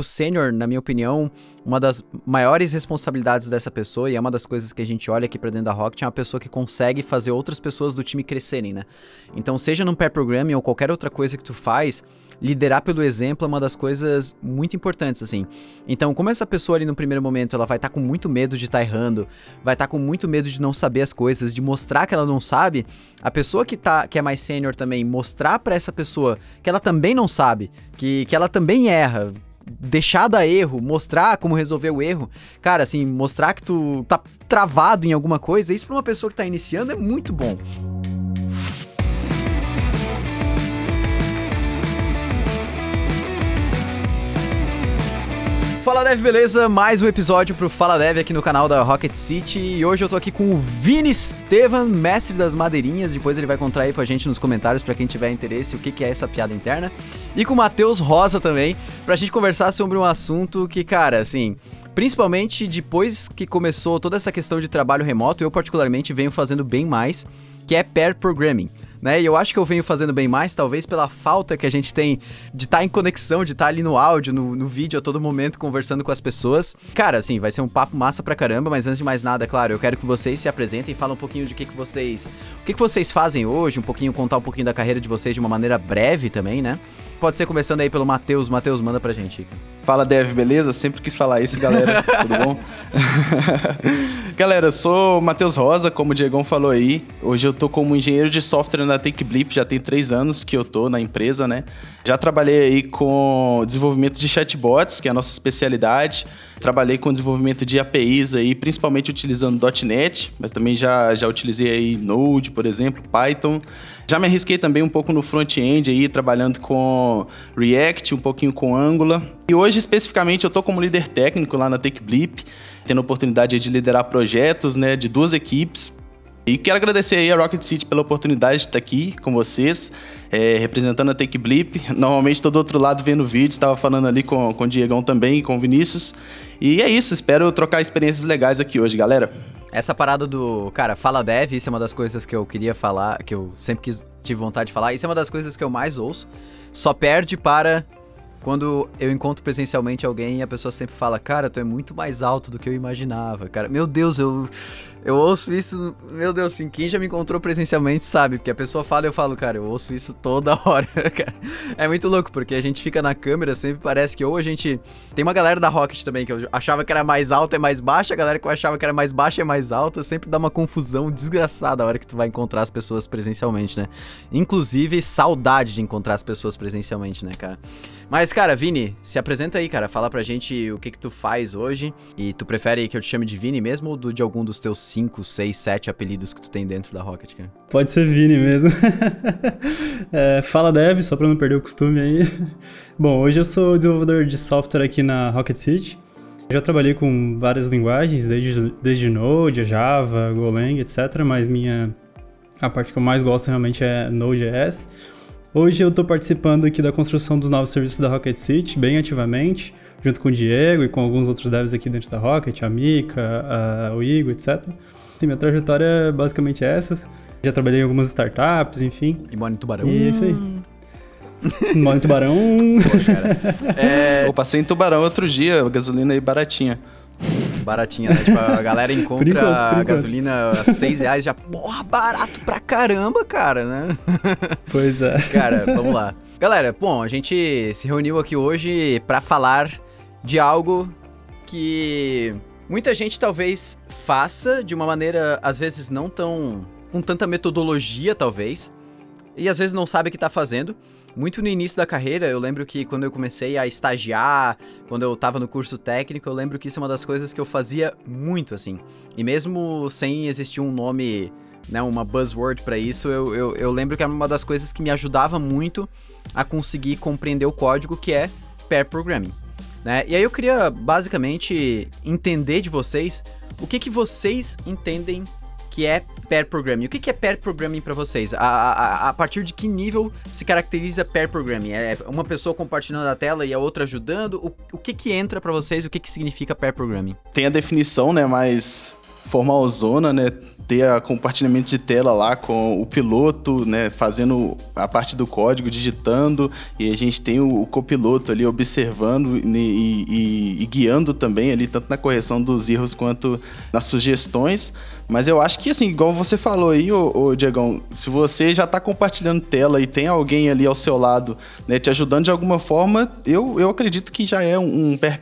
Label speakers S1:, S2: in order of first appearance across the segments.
S1: tipo, sênior, na minha opinião, uma das maiores responsabilidades dessa pessoa, e é uma das coisas que a gente olha aqui pra dentro da Rocket, é uma pessoa que consegue fazer outras pessoas do time crescerem, né? Então, seja num pair programming ou qualquer outra coisa que tu faz, liderar pelo exemplo é uma das coisas muito importantes, assim. Então, como essa pessoa ali no primeiro momento, ela vai estar tá com muito medo de estar tá errando, vai estar tá com muito medo de não saber as coisas, de mostrar que ela não sabe, a pessoa que tá que é mais sênior também mostrar para essa pessoa que ela também não sabe, que, que ela também erra, deixar dar erro, mostrar como resolver o erro. Cara, assim, mostrar que tu tá travado em alguma coisa, isso pra uma pessoa que tá iniciando é muito bom. Fala Dev, beleza? Mais um episódio pro Fala Dev aqui no canal da Rocket City. E hoje eu tô aqui com o Vini Estevan, mestre das madeirinhas, depois ele vai contar aí pra gente nos comentários para quem tiver interesse o que, que é essa piada interna, e com o Matheus Rosa também, pra gente conversar sobre um assunto que, cara, assim, principalmente depois que começou toda essa questão de trabalho remoto, eu particularmente venho fazendo bem mais, que é pair programming né? E eu acho que eu venho fazendo bem mais, talvez pela falta que a gente tem de estar tá em conexão, de estar tá ali no áudio, no, no vídeo a todo momento, conversando com as pessoas. Cara, assim, vai ser um papo massa pra caramba, mas antes de mais nada, claro, eu quero que vocês se apresentem e falem um pouquinho de que, que vocês. O que, que vocês fazem hoje, um pouquinho, contar um pouquinho da carreira de vocês de uma maneira breve também, né? Pode ser começando aí pelo Matheus. Matheus, manda pra gente.
S2: Fala, Dev, beleza? Sempre quis falar isso, galera. Tudo bom? galera, eu sou o Matheus Rosa, como o Diegão falou aí. Hoje eu tô como engenheiro de software na TakeBlip, já tem três anos que eu tô na empresa, né? Já trabalhei aí com desenvolvimento de chatbots, que é a nossa especialidade. Trabalhei com desenvolvimento de APIs aí, principalmente utilizando .NET, mas também já, já utilizei aí Node, por exemplo, Python. Já me arrisquei também um pouco no front-end aí, trabalhando com React, um pouquinho com Angular. E hoje, especificamente, eu estou como líder técnico lá na TechBlip, tendo a oportunidade de liderar projetos né, de duas equipes. E quero agradecer aí a Rocket City pela oportunidade de estar aqui com vocês, é, representando a Take Blip. Normalmente estou do outro lado vendo vídeo, estava falando ali com, com o Diegão também com o Vinícius. E é isso, espero trocar experiências legais aqui hoje, galera.
S1: Essa parada do, cara, fala dev, isso é uma das coisas que eu queria falar, que eu sempre quis, tive vontade de falar. Isso é uma das coisas que eu mais ouço. Só perde para quando eu encontro presencialmente alguém a pessoa sempre fala, cara, tu é muito mais alto do que eu imaginava, cara. Meu Deus, eu eu ouço isso, meu Deus, assim, quem já me encontrou presencialmente sabe, porque a pessoa fala eu falo, cara, eu ouço isso toda hora, cara. É muito louco, porque a gente fica na câmera, sempre parece que ou a gente. Tem uma galera da Rocket também que eu achava que era mais alta é mais baixa, a galera que eu achava que era mais baixa é mais alta, sempre dá uma confusão desgraçada a hora que tu vai encontrar as pessoas presencialmente, né? Inclusive, saudade de encontrar as pessoas presencialmente, né, cara? Mas, cara, Vini, se apresenta aí, cara, fala pra gente o que que tu faz hoje, e tu prefere que eu te chame de Vini mesmo ou do, de algum dos teus 5, 6, 7 apelidos que tu tem dentro da Rocket, cara?
S3: Pode ser Vini mesmo. é, fala Dev, só pra não perder o costume aí. Bom, hoje eu sou desenvolvedor de software aqui na Rocket City. Já trabalhei com várias linguagens, desde, desde Node, Java, Golang, etc. Mas minha, a parte que eu mais gosto realmente é Node.js. Hoje eu estou participando aqui da construção dos novos serviços da Rocket City, bem ativamente junto com o Diego e com alguns outros devs aqui dentro da Rocket, a Mika, a, o Igor, etc. E minha trajetória é basicamente essa. Já trabalhei em algumas startups, enfim.
S1: E mora em Tubarão.
S3: E é isso aí. mora em Tubarão. Poxa,
S2: cara. É... Eu passei em Tubarão outro dia, gasolina aí baratinha.
S1: Baratinha, né? Tipo, a galera encontra a gasolina a 6 reais já, porra, barato pra caramba, cara, né?
S3: Pois é.
S1: Cara, vamos lá. Galera, bom, a gente se reuniu aqui hoje para falar de algo que muita gente talvez faça de uma maneira, às vezes, não tão. com tanta metodologia, talvez, e às vezes não sabe o que tá fazendo. Muito no início da carreira, eu lembro que quando eu comecei a estagiar, quando eu tava no curso técnico, eu lembro que isso é uma das coisas que eu fazia muito, assim. E mesmo sem existir um nome, né, uma buzzword para isso, eu, eu, eu lembro que era uma das coisas que me ajudava muito a conseguir compreender o código, que é pair programming. Né? E aí eu queria basicamente entender de vocês o que, que vocês entendem que é pair programming. O que, que é pair programming para vocês? A, a, a, partir de que nível se caracteriza pair programming? É uma pessoa compartilhando a tela e a outra ajudando? O, o que que entra para vocês? O que que significa pair programming?
S2: Tem a definição, né, mais formalzona, né? ter a compartilhamento de tela lá com o piloto, né, fazendo a parte do código, digitando, e a gente tem o, o copiloto ali observando e, e, e, guiando também ali, tanto na correção dos erros quanto nas sugestões. Mas eu acho que, assim, igual você falou aí, ô, ô Diegão, se você já está compartilhando tela e tem alguém ali ao seu lado, né, te ajudando de alguma forma, eu, eu acredito que já é um, um pair.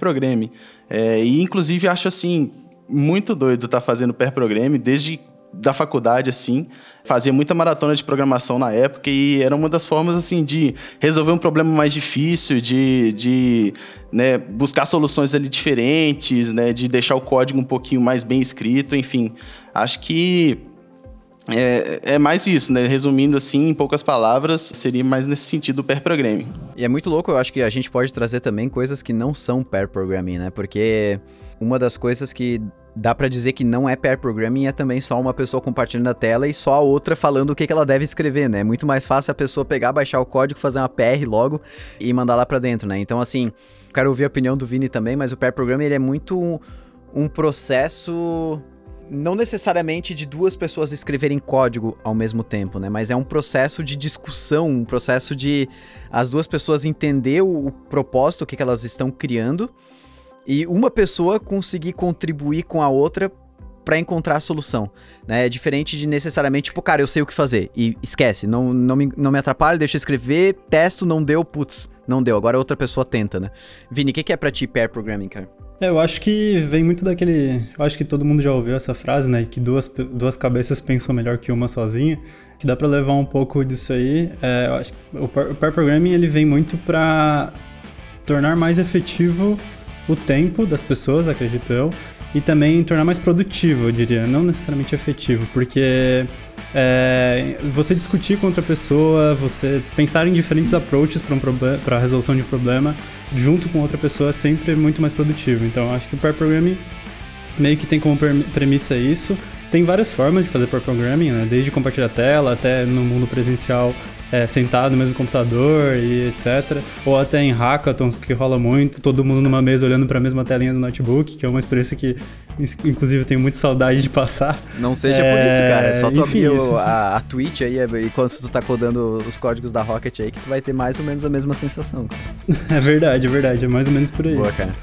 S2: É, e, inclusive, acho, assim, muito doido estar tá fazendo pair programme desde da faculdade, assim, fazia muita maratona de programação na época e era uma das formas, assim, de resolver um problema mais difícil, de, de né, buscar soluções ali diferentes, né, de deixar o código um pouquinho mais bem escrito, enfim. Acho que é, é, mais isso, né? Resumindo assim, em poucas palavras, seria mais nesse sentido o pair programming.
S1: E é muito louco, eu acho que a gente pode trazer também coisas que não são pair programming, né? Porque uma das coisas que dá para dizer que não é pair programming é também só uma pessoa compartilhando a tela e só a outra falando o que, que ela deve escrever, né? É muito mais fácil a pessoa pegar, baixar o código, fazer uma PR logo e mandar lá para dentro, né? Então, assim, quero ouvir a opinião do Vini também, mas o pair programming ele é muito um, um processo não necessariamente de duas pessoas escreverem código ao mesmo tempo, né? Mas é um processo de discussão, um processo de as duas pessoas entender o, o propósito que, que elas estão criando e uma pessoa conseguir contribuir com a outra para encontrar a solução, né? É diferente de necessariamente, tipo, cara, eu sei o que fazer e esquece, não, não, me, não me atrapalha, deixa eu escrever, testo, não deu, putz, não deu, agora outra pessoa tenta, né? Vini, o que, que é pra ti pair programming, cara?
S3: É, eu acho que vem muito daquele. Eu acho que todo mundo já ouviu essa frase, né? Que duas, duas cabeças pensam melhor que uma sozinha. Que dá para levar um pouco disso aí. É, eu acho o pair programming ele vem muito para tornar mais efetivo o tempo das pessoas, acredito eu, e também tornar mais produtivo, eu diria, não necessariamente efetivo, porque é, você discutir com outra pessoa, você pensar em diferentes approaches para um a resolução de um problema junto com outra pessoa é sempre muito mais produtivo. Então, acho que o pair programming meio que tem como premissa isso. Tem várias formas de fazer pair programming, né? desde compartilhar tela até no mundo presencial é, sentado no mesmo computador e etc. Ou até em hackathons, que rola muito, todo mundo numa mesa olhando para a mesma telinha do notebook, que é uma experiência que, inclusive, eu tenho muita saudade de passar.
S1: Não seja é, por isso, cara. É só tu enfim, abrir a, a Twitch aí, enquanto tu tá codando os códigos da Rocket aí, que tu vai ter mais ou menos a mesma sensação, cara.
S3: É verdade, é verdade. É mais ou menos por aí.
S1: Boa, cara.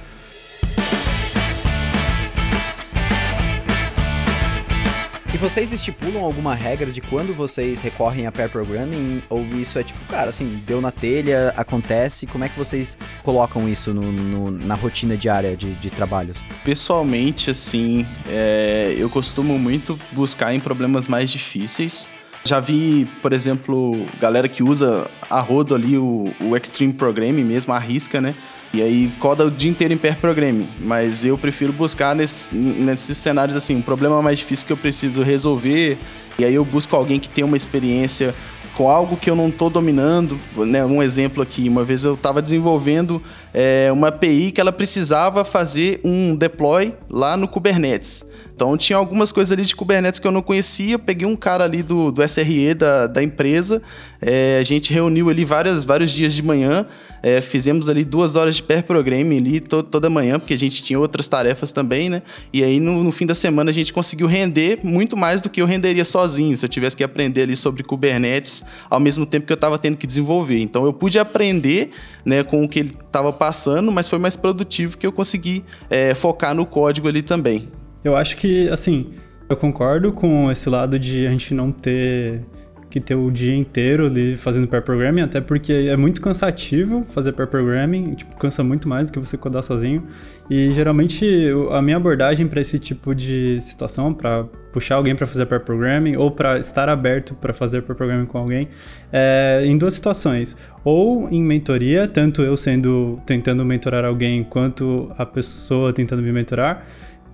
S1: E vocês estipulam alguma regra de quando vocês recorrem a pair programming? Ou isso é tipo, cara, assim, deu na telha, acontece? Como é que vocês colocam isso no, no, na rotina diária de, de trabalhos?
S2: Pessoalmente, assim, é, eu costumo muito buscar em problemas mais difíceis. Já vi, por exemplo, galera que usa a rodo ali o, o Extreme Programming mesmo, arrisca, né? E aí coda o dia inteiro em pair programming. Mas eu prefiro buscar nesse, nesses cenários assim, um problema mais difícil que eu preciso resolver. E aí eu busco alguém que tenha uma experiência com algo que eu não estou dominando. Né? Um exemplo aqui, uma vez eu estava desenvolvendo é, uma API que ela precisava fazer um deploy lá no Kubernetes. Então tinha algumas coisas ali de Kubernetes que eu não conhecia. Peguei um cara ali do, do SRE da, da empresa. É, a gente reuniu ali várias, vários dias de manhã. É, fizemos ali duas horas de pair programming ali to, toda manhã, porque a gente tinha outras tarefas também, né? E aí no, no, fim da semana a gente conseguiu render muito mais do que eu renderia sozinho, se eu tivesse que aprender ali sobre Kubernetes ao mesmo tempo que eu estava tendo que desenvolver. Então eu pude aprender né, com o que ele estava passando, mas foi mais produtivo que eu consegui é, focar no código ali também.
S3: Eu acho que, assim, eu concordo com esse lado de a gente não ter que ter o dia inteiro de fazendo pair programming, até porque é muito cansativo fazer pair programming, tipo, cansa muito mais do que você codar sozinho. E geralmente a minha abordagem para esse tipo de situação, para puxar alguém para fazer pair programming ou para estar aberto para fazer pair programming com alguém, é em duas situações. Ou em mentoria, tanto eu sendo tentando mentorar alguém quanto a pessoa tentando me mentorar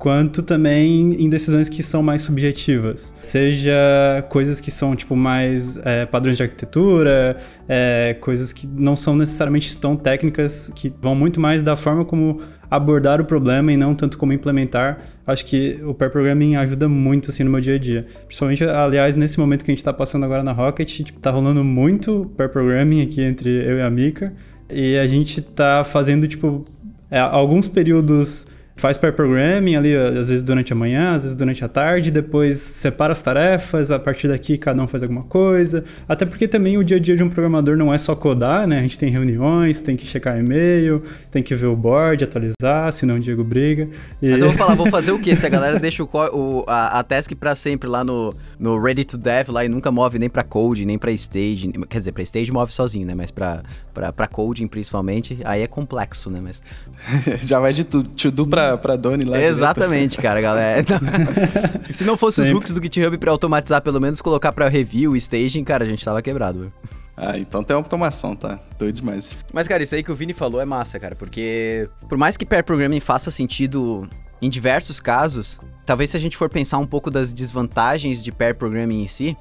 S3: quanto também em decisões que são mais subjetivas. Seja coisas que são, tipo, mais é, padrões de arquitetura, é, coisas que não são necessariamente tão técnicas, que vão muito mais da forma como abordar o problema e não tanto como implementar. Acho que o pair programming ajuda muito, assim, no meu dia a dia. Principalmente, aliás, nesse momento que a gente está passando agora na Rocket, tipo, tá rolando muito pair programming aqui entre eu e a Mika, e a gente tá fazendo, tipo, é, alguns períodos faz pair programming ali, às vezes durante a manhã, às vezes durante a tarde, depois separa as tarefas, a partir daqui cada um faz alguma coisa. Até porque também o dia a dia de um programador não é só codar, né? A gente tem reuniões, tem que checar e-mail, tem que ver o board, atualizar, senão o Diego briga.
S1: E... Mas eu vou falar, vou fazer o quê? Se a galera deixa o, o a, a, task pra sempre lá no, no Ready to Dev lá e nunca move nem pra code, nem pra stage. Quer dizer, pra stage move sozinho, né? Mas pra, pra, pra coding principalmente, aí é complexo, né? Mas...
S2: Já vai de to do pra pra, Doni lá.
S1: Exatamente, direto. cara, galera. Se não fosse Sempre. os hooks do GitHub pra automatizar, pelo menos colocar pra review, staging, cara, a gente tava quebrado.
S2: Ah, então tem automação, tá? Doido demais.
S1: Mas, cara, isso aí que o Vini falou é massa, cara, porque por mais que pair programming faça sentido em diversos casos, talvez se a gente for pensar um pouco das desvantagens de pair programming em si,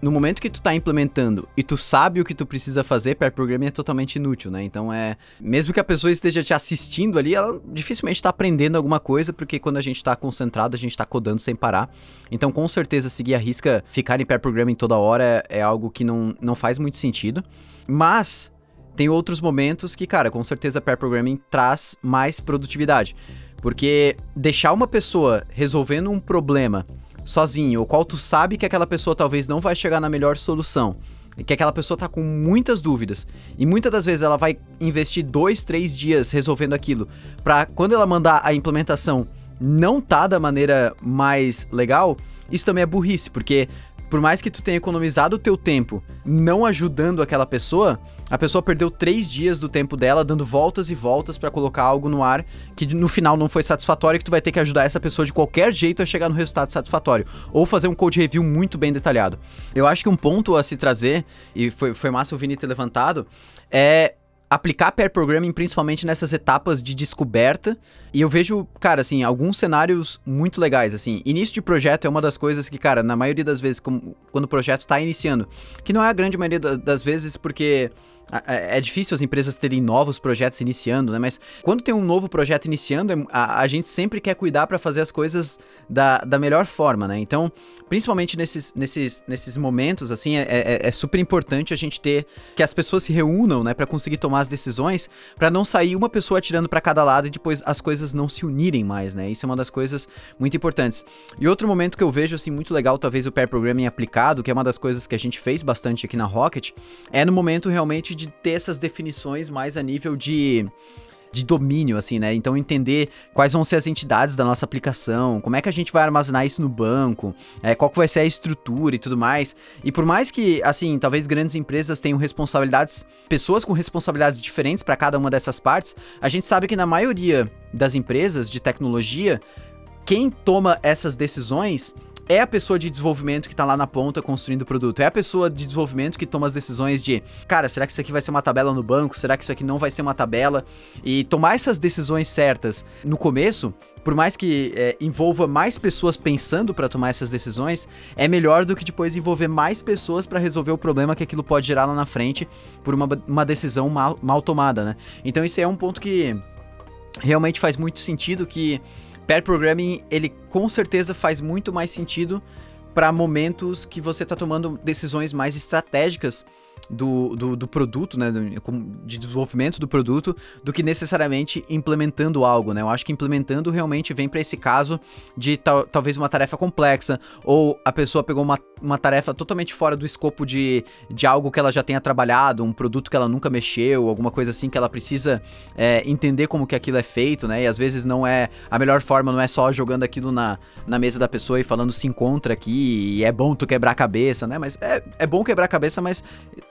S1: no momento que tu tá implementando e tu sabe o que tu precisa fazer, pair programming é totalmente inútil, né? Então é, mesmo que a pessoa esteja te assistindo ali, ela dificilmente tá aprendendo alguma coisa, porque quando a gente tá concentrado, a gente tá codando sem parar. Então, com certeza, seguir a risca, ficar em pair programming toda hora é, é algo que não, não faz muito sentido. Mas tem outros momentos que, cara, com certeza pair programming traz mais produtividade. Porque deixar uma pessoa resolvendo um problema sozinho, o qual tu sabe que aquela pessoa talvez não vai chegar na melhor solução, que aquela pessoa tá com muitas dúvidas, e muitas das vezes ela vai investir dois, três dias resolvendo aquilo, para quando ela mandar a implementação não tá da maneira mais legal, isso também é burrice, porque por mais que tu tenha economizado o teu tempo não ajudando aquela pessoa, a pessoa perdeu três dias do tempo dela dando voltas e voltas para colocar algo no ar que no final não foi satisfatório e que tu vai ter que ajudar essa pessoa de qualquer jeito a chegar no resultado satisfatório. Ou fazer um code review muito bem detalhado. Eu acho que um ponto a se trazer, e foi, foi massa o Vini ter levantado, é aplicar pair programming principalmente nessas etapas de descoberta. E eu vejo, cara, assim, alguns cenários muito legais, assim. Início de projeto é uma das coisas que, cara, na maioria das vezes, como, quando o projeto está iniciando, que não é a grande maioria das vezes porque é difícil as empresas terem novos projetos iniciando, né? Mas quando tem um novo projeto iniciando, é, a, a gente sempre quer cuidar para fazer as coisas da, da melhor forma, né? Então, principalmente nesses, nesses, nesses momentos, assim, é, é, é super importante a gente ter que as pessoas se reúnam, né? Para conseguir tomar as decisões, para não sair uma pessoa atirando para cada lado e depois as coisas não se unirem mais, né? Isso é uma das coisas muito importantes. E outro momento que eu vejo, assim, muito legal, talvez o pair programming aplicado, que é uma das coisas que a gente fez bastante aqui na Rocket, é no momento realmente de ter essas definições mais a nível de de domínio, assim, né? Então entender quais vão ser as entidades da nossa aplicação, como é que a gente vai armazenar isso no banco, é, qual que vai ser a estrutura e tudo mais. E por mais que, assim, talvez grandes empresas tenham responsabilidades, pessoas com responsabilidades diferentes para cada uma dessas partes, a gente sabe que na maioria das empresas de tecnologia, quem toma essas decisões é a pessoa de desenvolvimento que tá lá na ponta construindo o produto. É a pessoa de desenvolvimento que toma as decisões de, cara, será que isso aqui vai ser uma tabela no banco? Será que isso aqui não vai ser uma tabela? E tomar essas decisões certas no começo, por mais que é, envolva mais pessoas pensando para tomar essas decisões, é melhor do que depois envolver mais pessoas para resolver o problema que aquilo pode gerar lá na frente por uma, uma decisão mal, mal tomada, né? Então isso é um ponto que realmente faz muito sentido que Pair programming, ele com certeza faz muito mais sentido para momentos que você está tomando decisões mais estratégicas do, do, do, produto, né, de desenvolvimento do produto, do que necessariamente implementando algo, né? Eu acho que implementando realmente vem para esse caso de tal, talvez uma tarefa complexa, ou a pessoa pegou uma, uma tarefa totalmente fora do escopo de, de algo que ela já tenha trabalhado, um produto que ela nunca mexeu, alguma coisa assim que ela precisa é, entender como que aquilo é feito, né? E às vezes não é a melhor forma, não é só jogando aquilo na, na mesa da pessoa e falando se encontra aqui e é bom tu quebrar a cabeça, né? Mas é, é bom quebrar a cabeça, mas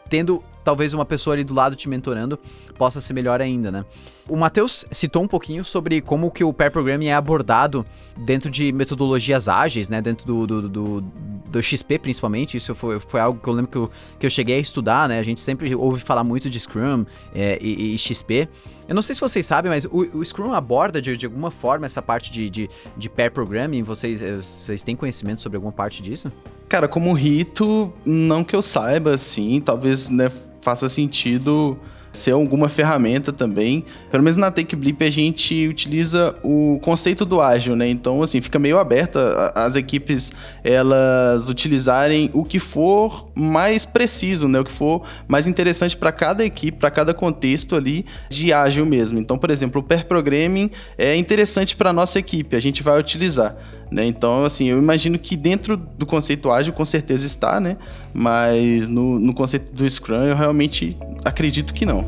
S1: tendo talvez uma pessoa ali do lado te mentorando, possa ser melhor ainda, né? O Matheus citou um pouquinho sobre como que o pair programming é abordado dentro de metodologias ágeis, né? Dentro do, do, do, do XP, principalmente. Isso foi, foi algo que eu lembro que eu, que eu cheguei a estudar, né? A gente sempre ouve falar muito de Scrum é, e, e, XP. Eu não sei se vocês sabem, mas o, o Scrum aborda de, de, alguma forma essa parte de, de, de pair programming. Vocês, eh, vocês têm conhecimento sobre alguma parte disso?
S2: Cara, como rito, não que eu saiba, assim, talvez né, faça sentido ser alguma ferramenta também. Pelo menos na TakeBlip a gente utiliza o conceito do ágil, né? Então, assim, fica meio aberta as equipes elas utilizarem o que for mais preciso, né? O que for mais interessante para cada equipe, para cada contexto ali de ágil mesmo. Então, por exemplo, o pair programming é interessante para nossa equipe, a gente vai utilizar. Né? Então, assim, eu imagino que dentro do conceito ágil com certeza está, né? Mas no, no conceito do Scrum eu realmente acredito que não.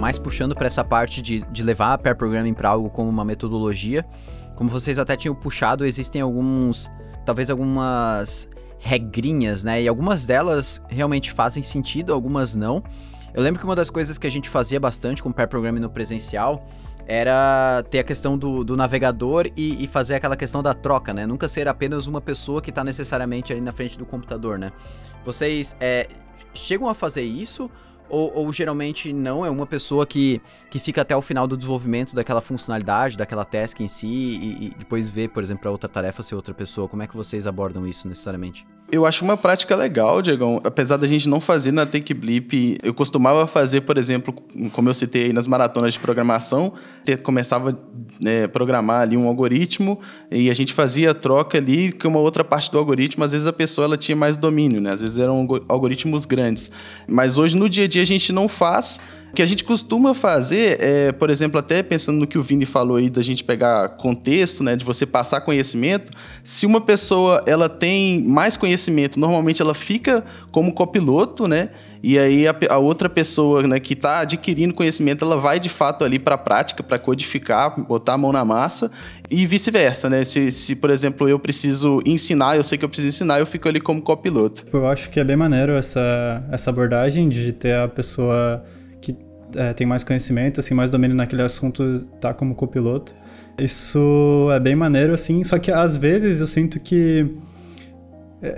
S1: Mais puxando para essa parte de, de levar a pair programming para algo como uma metodologia, como vocês até tinham puxado, existem alguns, talvez algumas regrinhas, né? E algumas delas realmente fazem sentido, algumas não. Eu lembro que uma das coisas que a gente fazia bastante com pair programming no presencial era ter a questão do, do navegador e, e, fazer aquela questão da troca, né? Nunca ser apenas uma pessoa que está necessariamente ali na frente do computador, né? Vocês é, chegam a fazer isso ou, ou, geralmente não, é uma pessoa que, que fica até o final do desenvolvimento daquela funcionalidade, daquela task em si, e, e depois vê, por exemplo, a outra tarefa ser outra pessoa. Como é que vocês abordam isso necessariamente?
S2: Eu acho uma prática legal, Diegão. Apesar da gente não fazer na Take Blip, eu costumava fazer, por exemplo, como eu citei aí nas maratonas de programação, ter, começava a né, programar ali um algoritmo e a gente fazia a troca ali com uma outra parte do algoritmo. Às vezes a pessoa ela tinha mais domínio, né? Às vezes eram algoritmos grandes. Mas hoje, no dia a dia, a gente não faz o que a gente costuma fazer é, por exemplo, até pensando no que o Vini falou aí da gente pegar contexto, né, de você passar conhecimento, se uma pessoa ela tem mais conhecimento, normalmente ela fica como copiloto, né? E aí a, a outra pessoa, né, que está adquirindo conhecimento, ela vai de fato ali para a prática, para codificar, botar a mão na massa e vice-versa, né? Se, se, por exemplo, eu preciso ensinar, eu sei que eu preciso ensinar, eu fico ali como copiloto.
S3: Eu acho que é bem maneiro essa, essa abordagem de ter a pessoa é, tem mais conhecimento, assim, mais domínio naquele assunto, tá como copiloto. Isso é bem maneiro, assim, só que às vezes eu sinto que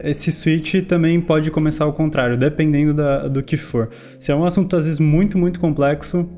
S3: esse switch também pode começar ao contrário, dependendo da, do que for. Se é um assunto às vezes muito, muito complexo,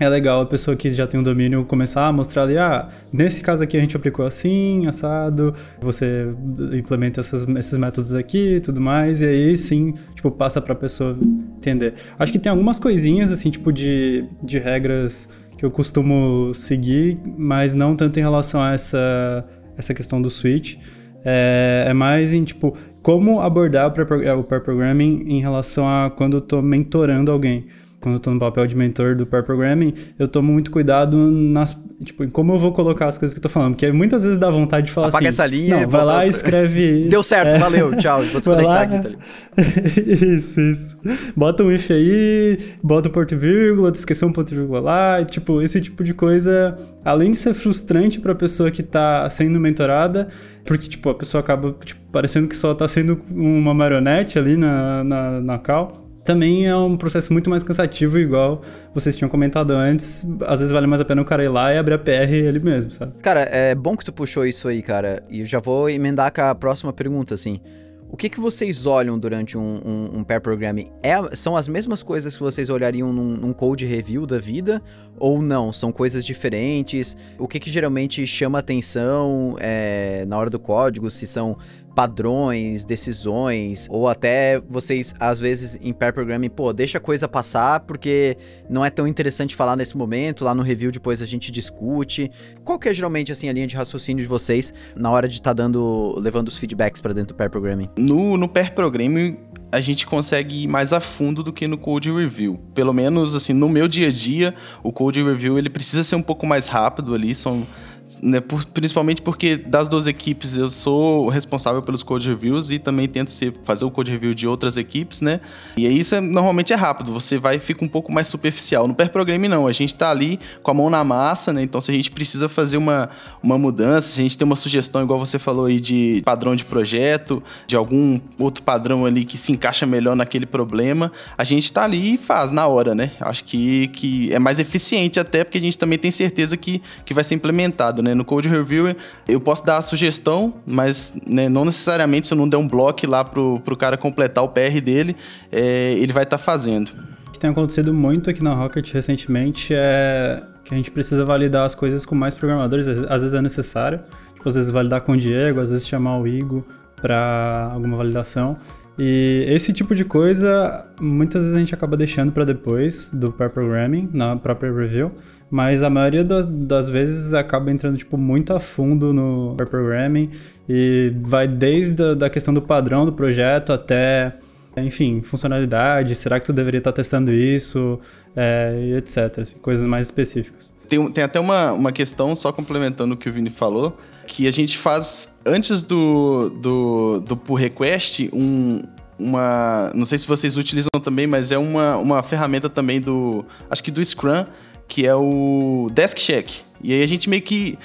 S3: é legal a pessoa que já tem um domínio começar a mostrar ali, ah, nesse caso aqui a gente aplicou assim, assado, você implementa essas, esses métodos aqui e tudo mais, e aí sim, tipo, passa pra pessoa entender. Acho que tem algumas coisinhas, assim, tipo, de, de regras que eu costumo seguir, mas não tanto em relação a essa, essa questão do switch. É, é mais em, tipo, como abordar o pair programming em relação a quando eu tô mentorando alguém quando eu tô no papel de mentor do pair programming, eu tomo muito cuidado nas, tipo, em como eu vou colocar as coisas que eu tô falando, porque muitas vezes dá vontade de falar
S1: Apaga
S3: assim,
S1: essa linha,
S3: não, vai lá e escreve...
S1: Deu certo, é, valeu, tchau, vou desconectar aqui. Tá
S3: isso, isso. Bota um if aí, bota o um ponto e vírgula, esqueceu um ponto e vírgula lá, e, tipo, esse tipo de coisa, além de ser frustrante pra pessoa que tá sendo mentorada, porque, tipo, a pessoa acaba, tipo, parecendo que só tá sendo uma marionete ali na, na, na cal, também é um processo muito mais cansativo, igual vocês tinham comentado antes. Às vezes vale mais a pena o cara ir lá e abrir a PR ele mesmo, sabe?
S1: Cara, é bom que tu puxou isso aí, cara. E eu já vou emendar com a próxima pergunta, assim. O que, que vocês olham durante um, um, um pair programming? É, são as mesmas coisas que vocês olhariam num, num, code review da vida? Ou não? São coisas diferentes? O que, que geralmente chama atenção é, na hora do código? Se são padrões, decisões, ou até vocês, às vezes, em pair programming, pô, deixa a coisa passar porque não é tão interessante falar nesse momento, lá no review depois a gente discute. Qual que é geralmente, assim, a linha de raciocínio de vocês na hora de estar tá dando, levando os feedbacks para dentro do pair programming?
S2: No, no pair programming, a gente consegue ir mais a fundo do que no code review. Pelo menos assim, no meu dia a dia, o code review ele precisa ser um pouco mais rápido ali, são né, por, principalmente porque das duas equipes eu sou responsável pelos code reviews e também tento ser, fazer o code review de outras equipes, né? E isso é, normalmente é rápido, você vai fica um pouco mais superficial. No pair programming não, a gente tá ali com a mão na massa, né? Então se a gente precisa fazer uma, uma mudança, se a gente tem uma sugestão, igual você falou aí, de padrão de projeto, de algum outro padrão ali que se encaixa melhor naquele problema, a gente tá ali e faz na hora, né? Acho que, que é mais eficiente até porque a gente também tem certeza que, que vai ser implementado né? No Code Review eu posso dar a sugestão, mas né, não necessariamente se eu não der um bloco lá pro, pro cara completar o PR dele, é, ele vai estar tá fazendo.
S3: O que tem acontecido muito aqui na Rocket recentemente é que a gente precisa validar as coisas com mais programadores, às vezes é necessário. Tipo, às vezes validar com o Diego, às vezes chamar o Igor para alguma validação. E esse tipo de coisa, muitas vezes a gente acaba deixando para depois do pair programming, na própria review, mas a maioria das, das, vezes acaba entrando tipo muito a fundo no programming e vai desde a da questão do padrão do projeto até, enfim, funcionalidade, será que tu deveria estar testando isso, é, etc, assim, coisas mais específicas.
S2: Tem, tem até uma, uma questão, só complementando o que o Vini falou, que a gente faz antes do, do, do pull request um, uma. Não sei se vocês utilizam também, mas é uma, uma ferramenta também do. Acho que do Scrum, que é o Desk Check. E aí a gente meio que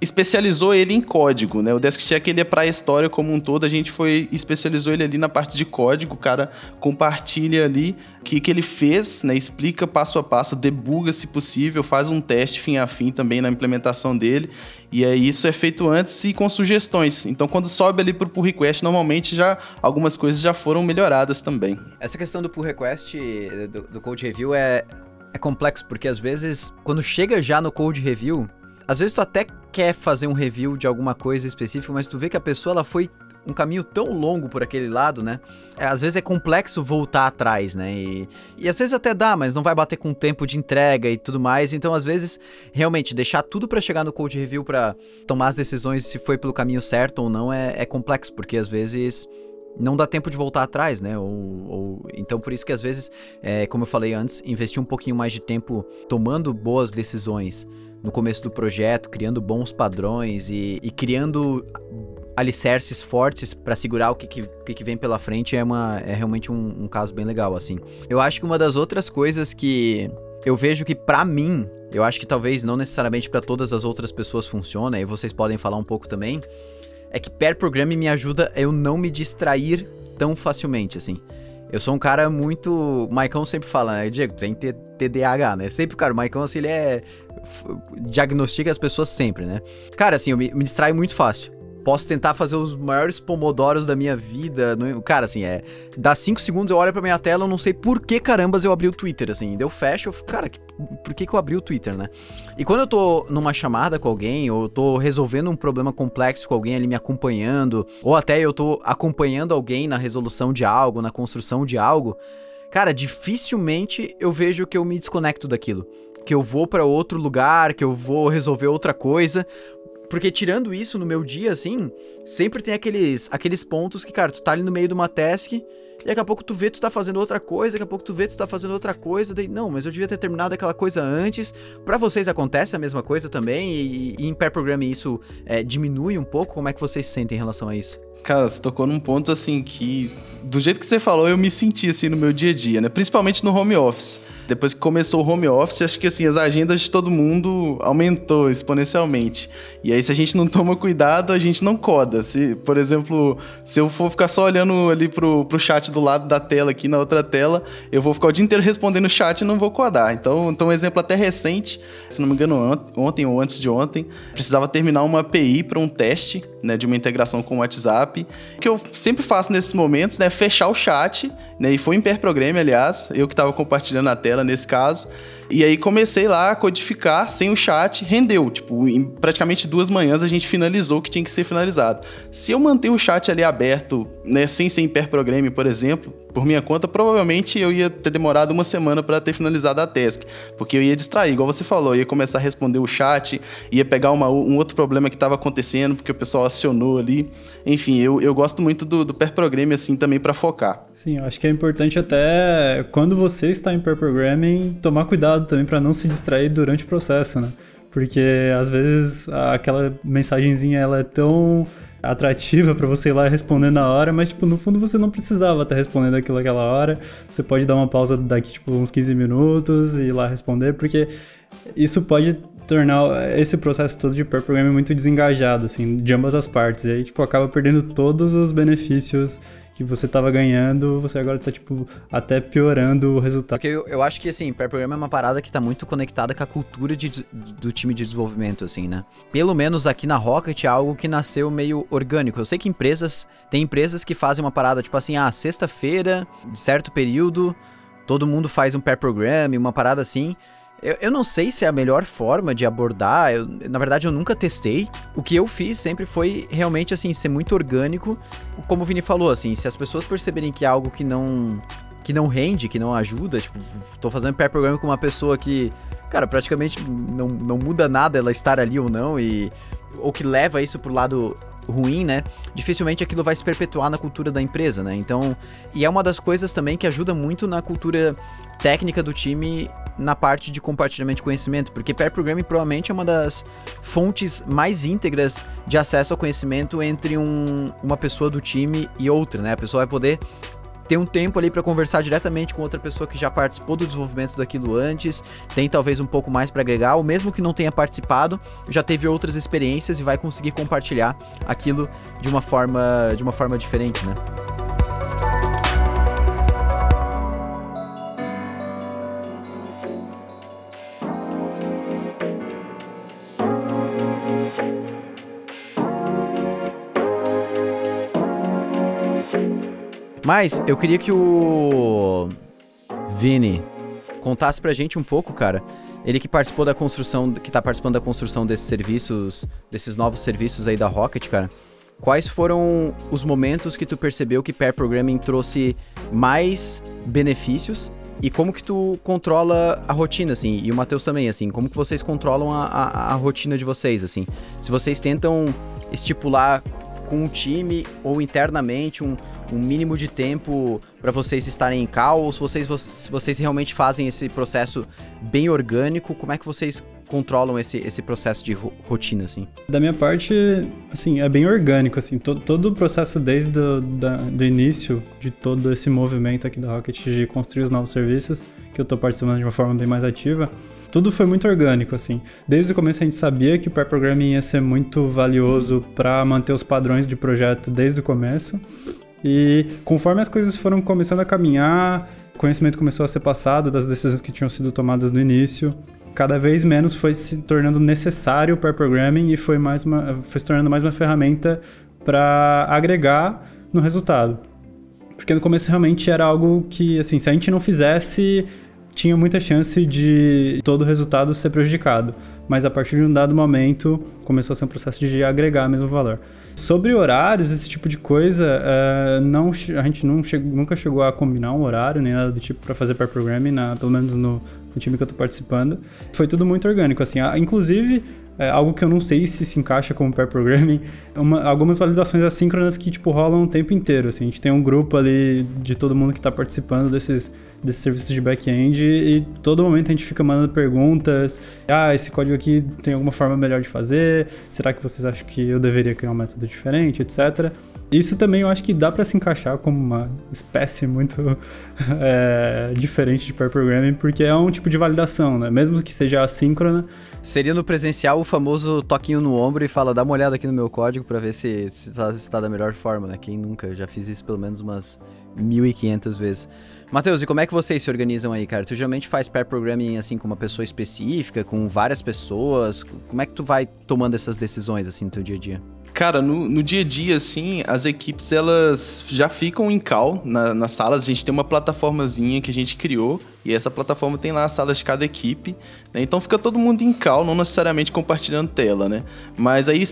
S2: especializou ele em código, né? O Desk Check ele é para a história como um todo, a gente foi especializou ele ali na parte de código, o cara compartilha ali o que, que ele fez, né? Explica passo a passo, debuga se possível, faz um teste fim a fim também na implementação dele. E aí isso é feito antes e com sugestões. Então quando sobe ali pro pull request, normalmente já algumas coisas já foram melhoradas também.
S1: Essa questão do pull request do, do code review é é complexo porque às vezes quando chega já no code review às vezes tu até quer fazer um review de alguma coisa específica, mas tu vê que a pessoa ela foi um caminho tão longo por aquele lado, né? É, às vezes é complexo voltar atrás, né? E, e às vezes até dá, mas não vai bater com o tempo de entrega e tudo mais. Então, às vezes, realmente, deixar tudo para chegar no code review para tomar as decisões se foi pelo caminho certo ou não é, é complexo, porque às vezes não dá tempo de voltar atrás, né? Ou, ou, então por isso que às vezes, é, como eu falei antes, investir um pouquinho mais de tempo tomando boas decisões no começo do projeto, criando bons padrões e, e criando alicerces fortes para segurar o que, que, que, vem pela frente é, uma, é realmente um, um caso bem legal, assim. Eu acho que uma das outras coisas que eu vejo que para mim, eu acho que talvez não necessariamente para todas as outras pessoas funciona, e vocês podem falar um pouco também, é que pair programming me ajuda eu não me distrair tão facilmente, assim. Eu sou um cara muito. O Maicon sempre fala, né? Diego, tem TDAH, né? Sempre, cara, o Maicon, assim, ele é. Diagnostica as pessoas sempre, né? Cara, assim, eu me, me distraio muito fácil posso tentar fazer os maiores pomodoros da minha vida. No... Cara, assim, é. Dá 5 segundos, eu olho pra minha tela, eu não sei por que carambas eu abri o Twitter, assim. Deu fecho, eu fico, cara, por que, que eu abri o Twitter, né? E quando eu tô numa chamada com alguém, ou eu tô resolvendo um problema complexo com alguém ali me acompanhando, ou até eu tô acompanhando alguém na resolução de algo, na construção de algo, cara, dificilmente eu vejo que eu me desconecto daquilo que eu vou para outro lugar, que eu vou resolver outra coisa, porque tirando isso no meu dia, assim, sempre tem aqueles, aqueles pontos que, cara, tu tá ali no meio de uma task e daqui a pouco tu vê tu tá fazendo outra coisa, daqui a pouco tu vê tu tá fazendo outra coisa, daí, não, mas eu devia ter terminado aquela coisa antes. Para vocês acontece a mesma coisa também? E, e em pair programming isso é, diminui um pouco? Como é que vocês se sentem em relação a isso?
S2: Cara, você tocou num ponto assim que, do jeito que você falou, eu me senti assim no meu dia a dia, né? Principalmente no home office. Depois que começou o home office, acho que assim, as agendas de todo mundo aumentou exponencialmente. E aí, se a gente não toma cuidado, a gente não coda. Se, por exemplo, se eu for ficar só olhando ali pro, pro chat do lado da tela aqui na outra tela, eu vou ficar o dia inteiro respondendo o chat e não vou codar. Então, então um exemplo até recente, se não me engano, ontem ou antes de ontem, precisava terminar uma API para um teste, né, de uma integração com o WhatsApp. O que eu sempre faço nesses momentos, né, fechar o chat né? E foi em pair programming, aliás, eu que estava compartilhando a tela nesse caso. E aí comecei lá a codificar sem o chat, rendeu. Tipo, em praticamente duas manhãs a gente finalizou o que tinha que ser finalizado. Se eu manter o chat ali aberto, né, sem ser em programming, por exemplo, por minha conta, provavelmente eu ia ter demorado uma semana para ter finalizado a task, porque eu ia distrair, igual você falou, ia começar a responder o chat, ia pegar uma, um outro problema que estava acontecendo, porque o pessoal acionou ali. Enfim, eu, eu gosto muito do, do pair programming assim também para focar.
S3: Sim, eu acho que é importante até quando você está em pair programming tomar cuidado também para não se distrair durante o processo, né? Porque às vezes aquela mensagenzinha ela é tão atrativa para você ir lá responder na hora, mas tipo, no fundo você não precisava estar respondendo aquilo naquela hora. Você pode dar uma pausa daqui tipo uns 15 minutos e ir lá responder, porque isso pode tornar esse processo todo de pair programming muito desengajado, assim, de ambas as partes. E aí, tipo, acaba perdendo todos os benefícios que você tava ganhando, você agora tá, tipo, até piorando o resultado.
S1: Porque eu, eu acho que, assim, pair programming é uma parada que tá muito conectada com a cultura de, do time de desenvolvimento, assim, né? Pelo menos aqui na Rocket é algo que nasceu meio orgânico. Eu sei que empresas, tem empresas que fazem uma parada, tipo assim, ah, sexta-feira, de certo período, todo mundo faz um pair programming, uma parada assim. Eu, eu não sei se é a melhor forma de abordar, eu, na verdade eu nunca testei. O que eu fiz sempre foi realmente, assim, ser muito orgânico. Como o Vini falou, assim, se as pessoas perceberem que é algo que não que não rende, que não ajuda, tipo, tô fazendo pair programming com uma pessoa que, cara, praticamente não, não muda nada ela estar ali ou não e ou que leva isso pro lado ruim, né? Dificilmente aquilo vai se perpetuar na cultura da empresa, né? Então, e é uma das coisas também que ajuda muito na cultura técnica do time na parte de compartilhamento de conhecimento, porque pair programming provavelmente é uma das fontes mais íntegras de acesso ao conhecimento entre um, uma pessoa do time e outra, né? A pessoa vai poder ter um tempo ali para conversar diretamente com outra pessoa que já participou do desenvolvimento daquilo antes, tem talvez um pouco mais para agregar, ou mesmo que não tenha participado, já teve outras experiências e vai conseguir compartilhar aquilo de uma forma de uma forma diferente, né? Mas eu queria que o Vini contasse pra gente um pouco, cara. Ele que participou da construção, que tá participando da construção desses serviços, desses novos serviços aí da Rocket, cara. Quais foram os momentos que tu percebeu que pair programming trouxe mais benefícios e como que tu controla a rotina, assim, e o Matheus também, assim, como que vocês controlam a, a, a rotina de vocês, assim? Se vocês tentam estipular com o time ou internamente um, um mínimo de tempo para vocês estarem em cal, ou se vocês, vocês realmente fazem esse processo bem orgânico, como é que vocês controlam esse, esse processo de rotina, assim?
S3: Da minha parte, assim, é bem orgânico, assim, todo, todo o processo desde o da, do início de todo esse movimento aqui da Rocket de construir os novos serviços, que eu estou participando de uma forma bem mais ativa, tudo foi muito orgânico, assim. Desde o começo a gente sabia que o pair programming ia ser muito valioso para manter os padrões de projeto desde o começo. E conforme as coisas foram começando a caminhar, conhecimento começou a ser passado das decisões que tinham sido tomadas no início. Cada vez menos foi se tornando necessário o pair programming e foi, mais uma, foi se tornando mais uma ferramenta para agregar no resultado. Porque no começo realmente era algo que, assim, se a gente não fizesse, tinha muita chance de todo o resultado ser prejudicado. Mas a partir de um dado momento, começou a ser um processo de agregar mesmo valor. Sobre horários, esse tipo de coisa, uh, não, a gente não nunca chegou a combinar um horário nem nada do tipo para fazer pair programming, na, pelo menos no, no, time que eu estou participando. Foi tudo muito orgânico, assim. Inclusive, é algo que eu não sei se se encaixa como pair programming, uma, algumas validações assíncronas que, tipo, rolam o tempo inteiro, assim. A gente tem um grupo ali de todo mundo que está participando desses desses serviços de back-end e todo momento a gente fica mandando perguntas. Ah, esse código aqui tem alguma forma melhor de fazer? Será que vocês acham que eu deveria criar um método diferente, etc. Isso também eu acho que dá para se encaixar como uma espécie muito é, diferente de pair programming, porque é um tipo de validação, né? Mesmo que seja assíncrona.
S1: Seria no presencial o famoso toquinho no ombro e fala, dá uma olhada aqui no meu código para ver se está se tá da melhor forma, né? Quem nunca? Eu já fiz isso pelo menos umas 1.500 vezes. Matheus, e como é que vocês se organizam aí, cara? Tu geralmente faz pair programming assim com uma pessoa específica, com várias pessoas? Como é que tu vai tomando essas decisões assim no teu dia a dia?
S2: Cara, no, no dia a dia, assim, as equipes elas já ficam em call na, nas salas. A gente tem uma plataformazinha que a gente criou e essa plataforma tem lá as salas de cada equipe. Né? Então fica todo mundo em call, não necessariamente compartilhando tela, né? Mas aí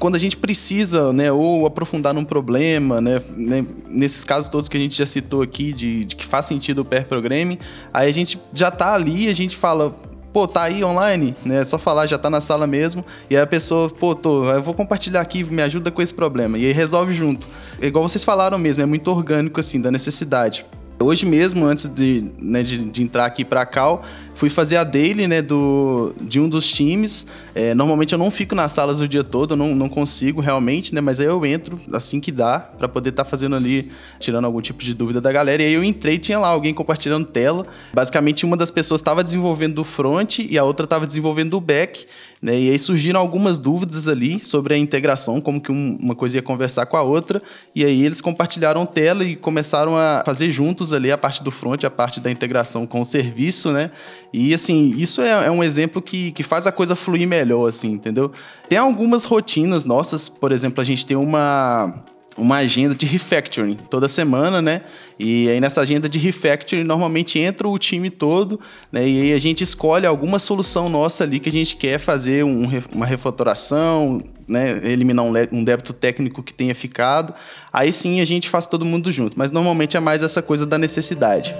S2: quando a gente precisa, né, ou aprofundar num problema, né, né, nesses casos todos que a gente já citou aqui, de, de que faz sentido o pair programming, aí a gente já tá ali, a gente fala, pô, tá aí online, né? É só falar, já tá na sala mesmo. E aí a pessoa, pô, tô, eu vou compartilhar aqui, me ajuda com esse problema. E aí resolve junto. Igual vocês falaram mesmo, é muito orgânico, assim, da necessidade. Hoje mesmo, antes de, né, de, de entrar aqui para Cal, fui fazer a daily né, do, de um dos times. É, normalmente eu não fico nas salas o dia todo, eu não, não consigo realmente, né? Mas aí eu entro assim que dá, para poder estar tá fazendo ali, tirando algum tipo de dúvida da galera. E aí eu entrei tinha lá alguém compartilhando tela. Basicamente, uma das pessoas estava desenvolvendo o front e a outra estava desenvolvendo o back. Né? E aí surgiram algumas dúvidas ali sobre a integração, como que um, uma coisa ia conversar com a outra, e aí eles compartilharam tela e começaram a fazer juntos ali a parte do front, a parte da integração com o serviço, né? E assim, isso é, é um exemplo que, que faz a coisa fluir melhor, assim, entendeu? Tem algumas rotinas nossas, por exemplo, a gente tem uma uma agenda de refactoring toda semana, né? E aí nessa agenda de refactoring normalmente entra o time todo, né? E aí a gente escolhe alguma solução nossa ali que a gente quer fazer um, uma refatoração, né? Eliminar um, um débito técnico que tenha ficado. Aí sim a gente faz todo mundo junto, mas normalmente é mais essa coisa da necessidade.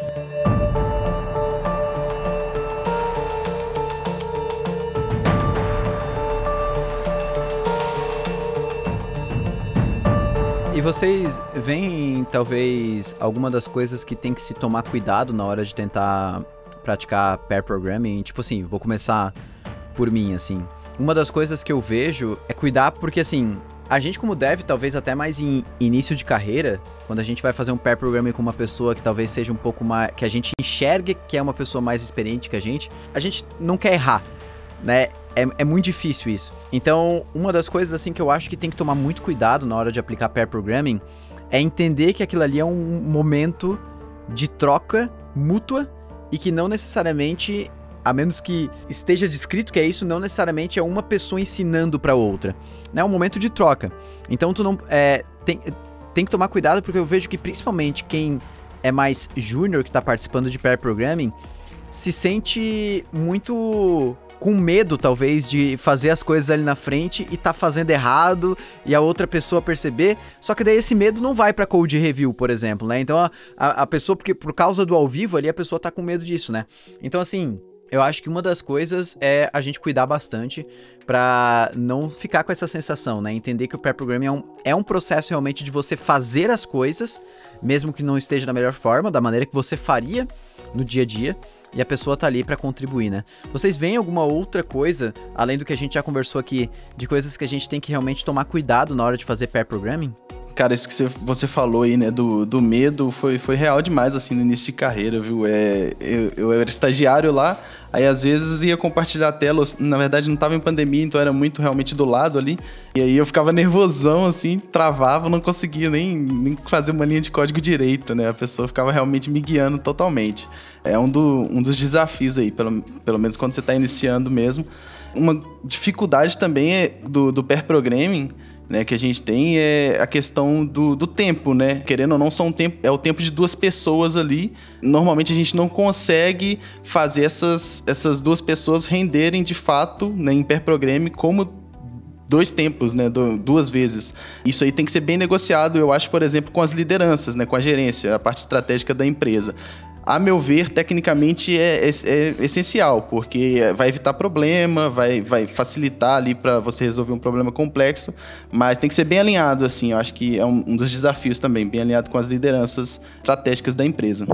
S1: E vocês veem, talvez, alguma das coisas que tem que se tomar cuidado na hora de tentar praticar pair programming? Tipo assim, vou começar por mim, assim. Uma das coisas que eu vejo é cuidar porque, assim, a gente como dev, talvez até mais em início de carreira, quando a gente vai fazer um pair programming com uma pessoa que talvez seja um pouco mais... que a gente enxergue que é uma pessoa mais experiente que a gente, a gente não quer errar, né? É, é, muito difícil isso. Então, uma das coisas assim que eu acho que tem que tomar muito cuidado na hora de aplicar pair programming é entender que aquilo ali é um momento de troca mútua e que não necessariamente, a menos que esteja descrito que é isso, não necessariamente é uma pessoa ensinando para outra. É um momento de troca. Então, tu não é, tem, tem que tomar cuidado porque eu vejo que principalmente quem é mais júnior que está participando de pair programming se sente muito com medo, talvez, de fazer as coisas ali na frente e tá fazendo errado e a outra pessoa perceber. Só que daí esse medo não vai pra code review, por exemplo, né? Então a, a, a pessoa, porque por causa do ao vivo ali, a pessoa tá com medo disso, né? Então, assim, eu acho que uma das coisas é a gente cuidar bastante para não ficar com essa sensação, né? Entender que o pair programming é um, é um processo realmente de você fazer as coisas, mesmo que não esteja da melhor forma, da maneira que você faria no dia a dia e a pessoa tá ali para contribuir, né? Vocês veem alguma outra coisa, além do que a gente já conversou aqui, de coisas que a gente tem que realmente tomar cuidado na hora de fazer pair programming?
S2: Cara, isso que você, você falou aí, né, do, do medo, foi, foi real demais, assim, no início de carreira, viu? É, eu, eu era estagiário lá, aí às vezes ia compartilhar a tela, na verdade não tava em pandemia, então era muito realmente do lado ali, e aí eu ficava nervosão, assim, travava, não conseguia nem, nem fazer uma linha de código direito, né? A pessoa ficava realmente me guiando totalmente. É um, do, um dos desafios aí, pelo, pelo menos quando você está iniciando mesmo. Uma dificuldade também é do, do pair programming, né, que a gente tem é a questão do, do tempo, né? Querendo ou não, são tempo, é o tempo de duas pessoas ali. Normalmente a gente não consegue fazer essas, essas duas pessoas renderem de fato né, em pair programming como dois tempos, né, duas vezes. Isso aí tem que ser bem negociado, eu acho, por exemplo, com as lideranças, né, com a gerência, a parte estratégica da empresa a meu ver, tecnicamente é, é, é, essencial, porque vai evitar problema, vai, vai facilitar ali para você resolver um problema complexo, mas tem que ser bem alinhado, assim, eu acho que é um, um dos desafios também, bem alinhado com as lideranças estratégicas da empresa.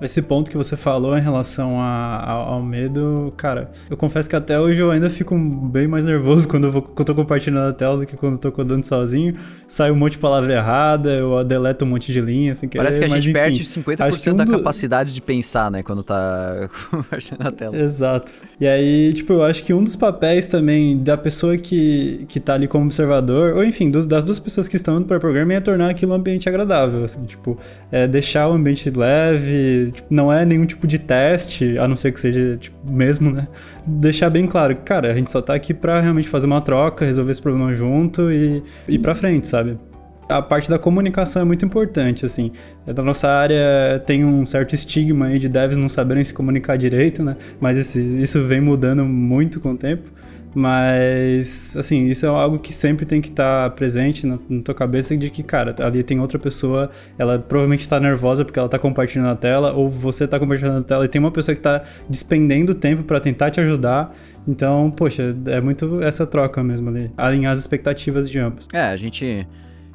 S3: Esse ponto que você falou em relação a, a, ao medo, cara, eu confesso que até hoje eu ainda fico bem mais nervoso quando eu, vou, quando eu tô compartilhando a tela do que quando eu tô codando sozinho. Sai um monte de palavra errada, eu deleto um monte de linha, assim,
S1: que Parece que a gente enfim, perde 50% um da do... capacidade de pensar, né, quando tá compartilhando a tela.
S3: Exato. E aí, tipo, eu acho que um dos papéis também da pessoa que, que tá ali como observador, ou enfim, dos, das duas pessoas que estão no pré-programa é tornar aquilo um ambiente agradável, assim, tipo, é deixar o ambiente leve, tipo, não é nenhum tipo de teste, a não ser que seja, tipo, mesmo, né? Deixar bem claro que, cara, a gente só tá aqui pra realmente fazer uma troca, resolver esse problema junto e ir pra frente, sabe? A parte da comunicação é muito importante, assim. Da nossa área tem um certo estigma aí de devs não saberem se comunicar direito, né? Mas esse, isso vem mudando muito com o tempo. Mas, assim, isso é algo que sempre tem que estar tá presente na, na, tua cabeça de que, cara, ali tem outra pessoa, ela provavelmente está nervosa porque ela está compartilhando a tela, ou você está compartilhando a tela e tem uma pessoa que está despendendo tempo para tentar te ajudar. Então, poxa, é muito essa troca mesmo ali, alinhar as expectativas de ambos.
S1: É, a gente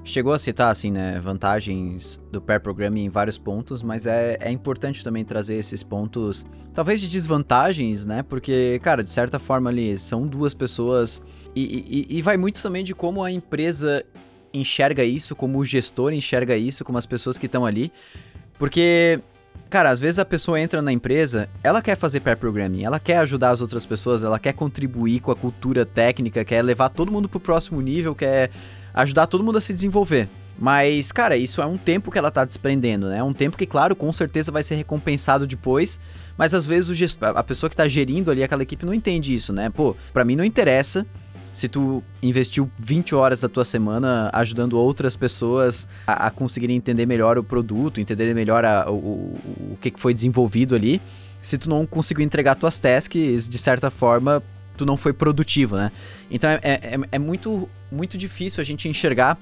S1: chegou a citar, assim, né, vantagens do pair programming em vários pontos, mas é, é importante também trazer esses pontos, talvez de desvantagens, né, porque, cara, de certa forma ali, são duas pessoas e, e, e vai muito também de como a empresa enxerga isso, como o gestor enxerga isso, como as pessoas que estão ali, porque... Cara, às vezes a pessoa entra na empresa, ela quer fazer pair programming, ela quer ajudar as outras pessoas, ela quer contribuir com a cultura técnica, quer levar todo mundo pro próximo nível, quer ajudar todo mundo a se desenvolver. Mas, cara, isso é um tempo que ela tá desprendendo, né? É um tempo que, claro, com certeza vai ser recompensado depois, mas às vezes o gestor, a pessoa que tá gerindo ali aquela equipe não entende isso, né? Pô, pra mim não interessa se tu investiu 20 horas da tua semana ajudando outras pessoas a, a conseguirem entender melhor o produto, entender melhor a, o, o, o que foi desenvolvido ali, se tu não conseguiu entregar tuas tasks, de certa forma, tu não foi produtivo, né? Então é, é, é muito, muito difícil a gente enxergar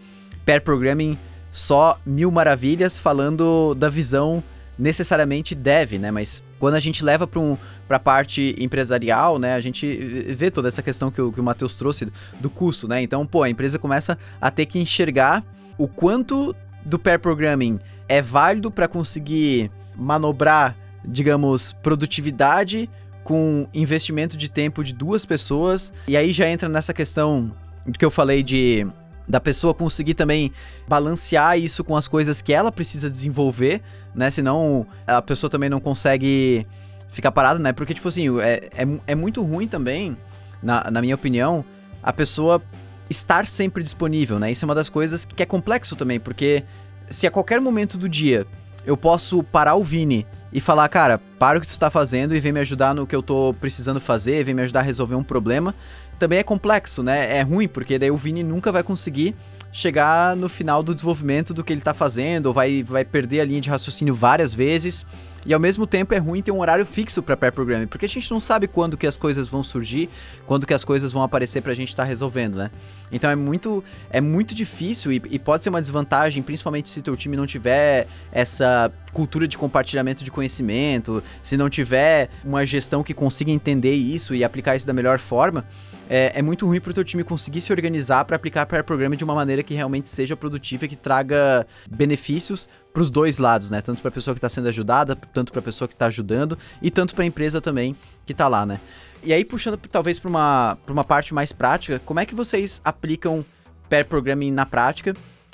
S1: pair programming só mil maravilhas falando da visão necessariamente dev, né? Mas quando a gente leva para um, a parte empresarial, né? A gente vê toda essa questão que o, que o Matheus trouxe do, do custo, né? Então, pô, a empresa começa a ter que enxergar o quanto do pair programming é válido para conseguir manobrar, digamos, produtividade com investimento de tempo de duas pessoas. E aí já entra nessa questão que eu falei de da pessoa conseguir também balancear isso com as coisas que ela precisa desenvolver, né? Senão a pessoa também não consegue ficar parada, né? Porque, tipo assim, é, é, é muito ruim também, na, na minha opinião, a pessoa estar sempre disponível, né? Isso é uma das coisas que é complexo também, porque se a qualquer momento do dia eu posso parar o Vini e falar, cara, para o que tu está fazendo e vem me ajudar no que eu tô precisando fazer, vem me ajudar a resolver um problema, também é complexo, né? É ruim, porque daí o Vini nunca vai conseguir chegar no final do desenvolvimento do que ele tá fazendo, ou vai, vai perder a linha de raciocínio várias vezes. E ao mesmo tempo é ruim ter um horário fixo para pair programming, porque a gente não sabe quando que as coisas vão surgir, quando que as coisas vão aparecer pra gente estar tá resolvendo, né? Então é muito é muito difícil e, e, pode ser uma desvantagem, principalmente se teu time não tiver essa cultura de compartilhamento de conhecimento, se não tiver uma gestão que consiga entender isso e aplicar isso da melhor forma é, é muito ruim para o teu time conseguir se organizar para aplicar pair programming de uma maneira que realmente seja produtiva e que traga benefícios para os dois lados, né? Tanto para a pessoa que está sendo ajudada, tanto para a pessoa que está ajudando e tanto para a empresa também que está lá, né? E aí puxando talvez para uma, uma parte mais prática, como é que vocês aplicam pair programming na prática?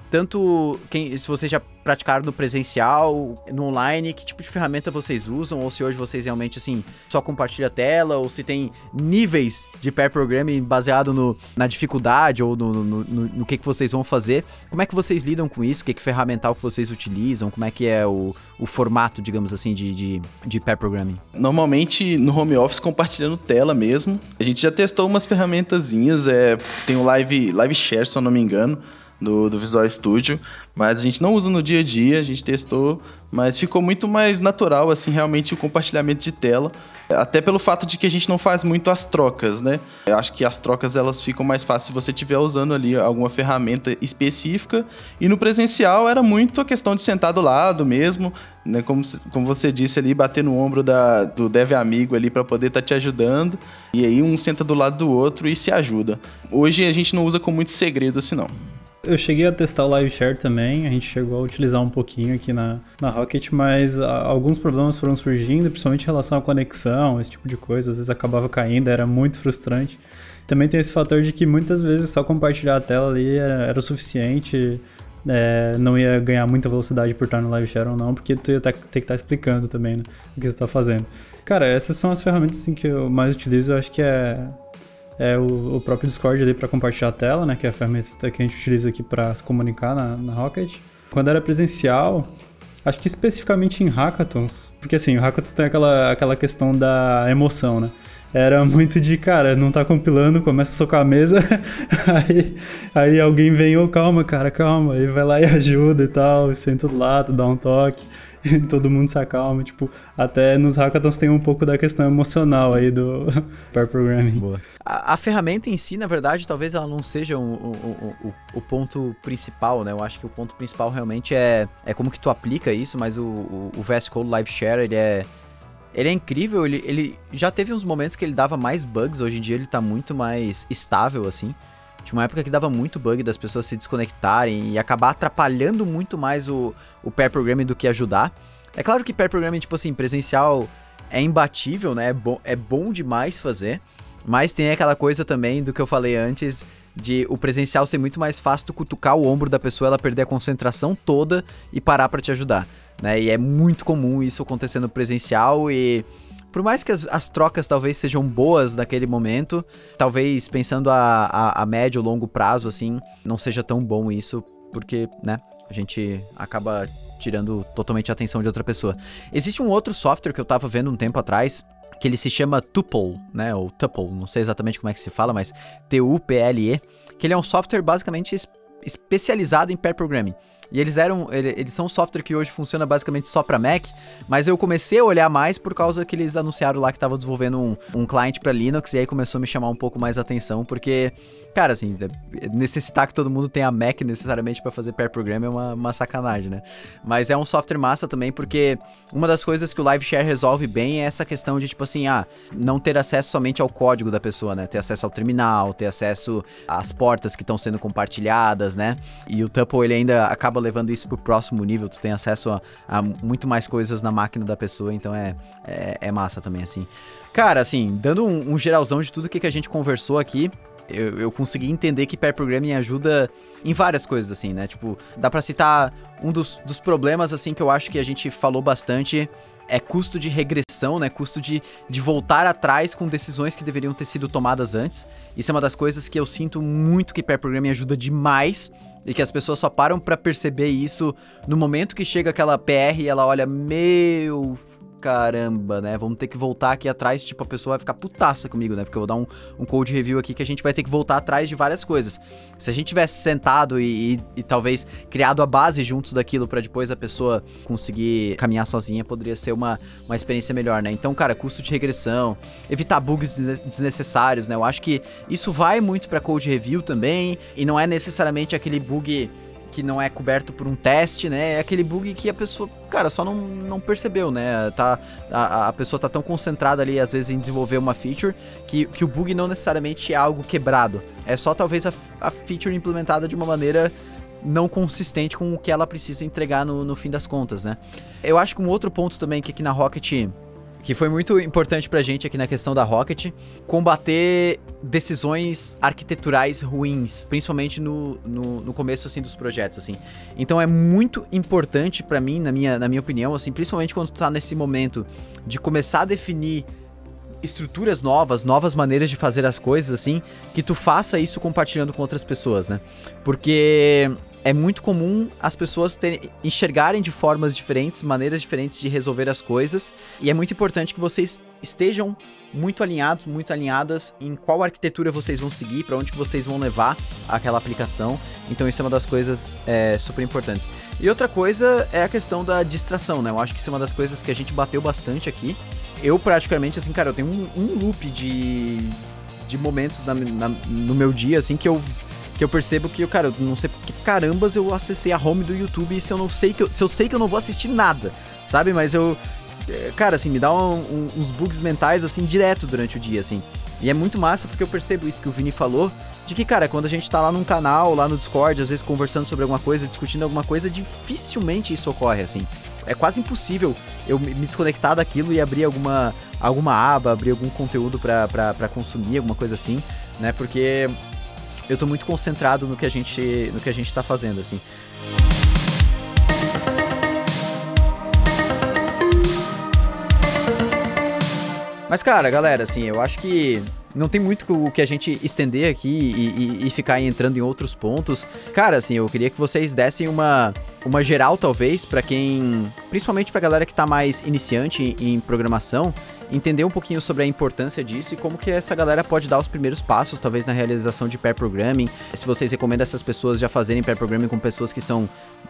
S1: Tanto quem, se vocês já praticaram no presencial, no online, que tipo de ferramenta vocês usam, ou se hoje vocês realmente, assim, só compartilham a tela, ou se tem níveis de pair programming baseado no, na dificuldade ou no, no, no, no que, que vocês vão fazer. Como é que vocês lidam com isso? O que, que ferramental que vocês utilizam? Como é que é o, o formato, digamos assim, de, de, de pair programming?
S2: Normalmente no home office compartilhando tela mesmo. A gente já testou umas ferramentazinhas, é, tem o Live, Live Share, se eu não me engano, do, do Visual Studio, mas a gente não usa no dia a dia, a gente testou, mas ficou muito mais natural, assim, realmente o compartilhamento de tela, até pelo fato de que a gente não faz muito as trocas, né? Eu acho que as trocas elas ficam mais fáceis se você estiver usando ali alguma ferramenta específica, e no presencial era muito a questão de sentar do lado mesmo, né? Como, como você disse ali, bater no ombro da, do dev amigo ali para poder estar tá te ajudando, e aí um senta do lado do outro e se ajuda. Hoje a gente não usa com muito segredo assim não.
S3: Eu cheguei a testar o Live Share também, a gente chegou a utilizar um pouquinho aqui na, na Rocket, mas a, alguns problemas foram surgindo, principalmente em relação à conexão, esse tipo de coisa, às vezes acabava caindo, era muito frustrante. Também tem esse fator de que muitas vezes só compartilhar a tela ali era, era o suficiente, é, não ia ganhar muita velocidade por estar no live share ou não, porque tu ia ter, ter que estar explicando também né, o que você está fazendo. Cara, essas são as ferramentas assim, que eu mais utilizo, eu acho que é é o, o próprio Discord ali para compartilhar a tela, né? Que é a ferramenta que a gente utiliza aqui para se comunicar na, na Rocket. Quando era presencial, acho que especificamente em hackathons, porque assim, o hackathon tem aquela, aquela questão da emoção, né? Era muito de, cara, não tá compilando, começa a socar a mesa, aí, aí alguém vem, ô, oh, calma, cara, calma, aí vai lá e ajuda e tal, senta do lado, dá um toque. todo mundo se acalma. Tipo, até nos hackathons tem um pouco da questão emocional aí do pair programming.
S1: Boa. A, a, ferramenta em si, na verdade, talvez ela não seja o, o, o, o, ponto principal, né? Eu acho que o ponto principal realmente é, é como que tu aplica isso, mas o, o, o VS Code Live Share, ele é ele é incrível, ele, ele já teve uns momentos que ele dava mais bugs, hoje em dia ele tá muito mais estável, assim. Tinha uma época que dava muito bug das pessoas se desconectarem e acabar atrapalhando muito mais o, o pair programming do que ajudar. É claro que pair programming, tipo assim, presencial é imbatível, né? É bom, é bom demais fazer. Mas tem aquela coisa também do que eu falei antes, de o presencial ser muito mais fácil tu cutucar o ombro da pessoa, ela perder a concentração toda e parar para te ajudar, né? E é muito comum isso acontecer no presencial e por mais que as, as, trocas talvez sejam boas naquele momento, talvez pensando a, a, a médio longo prazo, assim, não seja tão bom isso, porque, né, a gente acaba tirando totalmente a atenção de outra pessoa. Existe um outro software que eu tava vendo um tempo atrás, que ele se chama Tuple, né? Ou Tuple, não sei exatamente como é que se fala, mas T-U-P-L-E, que ele é um software basicamente especializado em pair programming. E eles eram, eles são um software que hoje funciona basicamente só para Mac, mas eu comecei a olhar mais por causa que eles anunciaram lá que estavam desenvolvendo um, um cliente para Linux e aí começou a me chamar um pouco mais a atenção, porque, cara, assim, necessitar que todo mundo tenha Mac necessariamente para fazer pair programming é uma, uma, sacanagem, né? Mas é um software massa também porque uma das coisas que o Live Share resolve bem é essa questão de tipo assim, ah, não ter acesso somente ao código da pessoa, né? Ter acesso ao terminal, ter acesso às portas que estão sendo compartilhadas, né? E o Tuple ele ainda acaba acaba levando isso pro próximo nível, tu tem acesso a, a muito mais coisas na máquina da pessoa, então é, é, é massa também, assim. Cara, assim, dando um, um geralzão de tudo que, que a gente conversou aqui, eu, eu, consegui entender que pair programming ajuda em várias coisas, assim, né? Tipo, dá pra citar um dos, dos problemas, assim, que eu acho que a gente falou bastante é custo de regressão, né? Custo de, de voltar atrás com decisões que deveriam ter sido tomadas antes. Isso é uma das coisas que eu sinto muito que pair programming ajuda demais e que as pessoas só param para perceber isso no momento que chega aquela PR e ela olha, meu caramba, né? Vamos ter que voltar aqui atrás, tipo, a pessoa vai ficar putaça comigo, né? Porque eu vou dar um, um code review aqui que a gente vai ter que voltar atrás de várias coisas. Se a gente tivesse sentado e, e, e talvez criado a base juntos daquilo para depois a pessoa conseguir caminhar sozinha, poderia ser uma, uma experiência melhor, né? Então, cara, custo de regressão, evitar bugs desnecessários, né? Eu acho que isso vai muito para code review também, e não é necessariamente aquele bug que não é coberto por um teste, né? É aquele bug que a pessoa, cara, só não, não percebeu, né? Tá, a, a pessoa tá tão concentrada ali, às vezes, em desenvolver uma feature, que, que o bug não necessariamente é algo quebrado. É só talvez a, a feature implementada de uma maneira não consistente com o que ela precisa entregar no, no fim das contas, né? Eu acho que um outro ponto também que aqui na Rocket que foi muito importante pra gente aqui na questão da Rocket, combater decisões arquiteturais ruins, principalmente no, no, no começo, assim, dos projetos, assim. Então é muito importante para mim, na minha, na minha opinião, assim, principalmente quando tu tá nesse momento de começar a definir estruturas novas, novas maneiras de fazer as coisas, assim, que tu faça isso compartilhando com outras pessoas, né? Porque é muito comum as pessoas terem, enxergarem de formas diferentes, maneiras diferentes de resolver as coisas, e é muito importante que vocês estejam muito alinhados, muito alinhadas em qual arquitetura vocês vão seguir, para onde vocês vão levar aquela aplicação. Então isso é uma das coisas é, super importantes. E outra coisa é a questão da distração, né? Eu acho que isso é uma das coisas que a gente bateu bastante aqui. Eu praticamente, assim, cara, eu tenho um, um loop de, de momentos na, na, no meu dia, assim, que eu que eu percebo que, cara, eu não sei porque carambas eu acessei a home do YouTube se eu não sei que eu, se eu sei que eu não vou assistir nada, sabe? Mas eu é, cara, assim, me dá um, um, uns bugs mentais assim direto durante o dia, assim. E é muito massa porque eu percebo isso que o Vini falou, de que, cara, quando a gente tá lá num canal, lá no Discord, às vezes conversando sobre alguma coisa, discutindo alguma coisa, dificilmente isso ocorre, assim. É quase impossível eu me desconectar daquilo e abrir alguma, alguma aba, abrir algum conteúdo para consumir, alguma coisa assim, né? Porque eu tô muito concentrado no que a gente, no que a gente tá fazendo, assim. Mas, cara, galera, assim, eu acho que não tem muito o que a gente estender aqui e, e, e, ficar entrando em outros pontos. Cara, assim, eu queria que vocês dessem uma, uma geral, talvez, para quem. Principalmente pra galera que tá mais iniciante em, programação, entender um pouquinho sobre a importância disso e como que essa galera pode dar os primeiros passos, talvez na realização de pair programming. Se vocês recomendam essas pessoas já fazerem pair programming com pessoas que são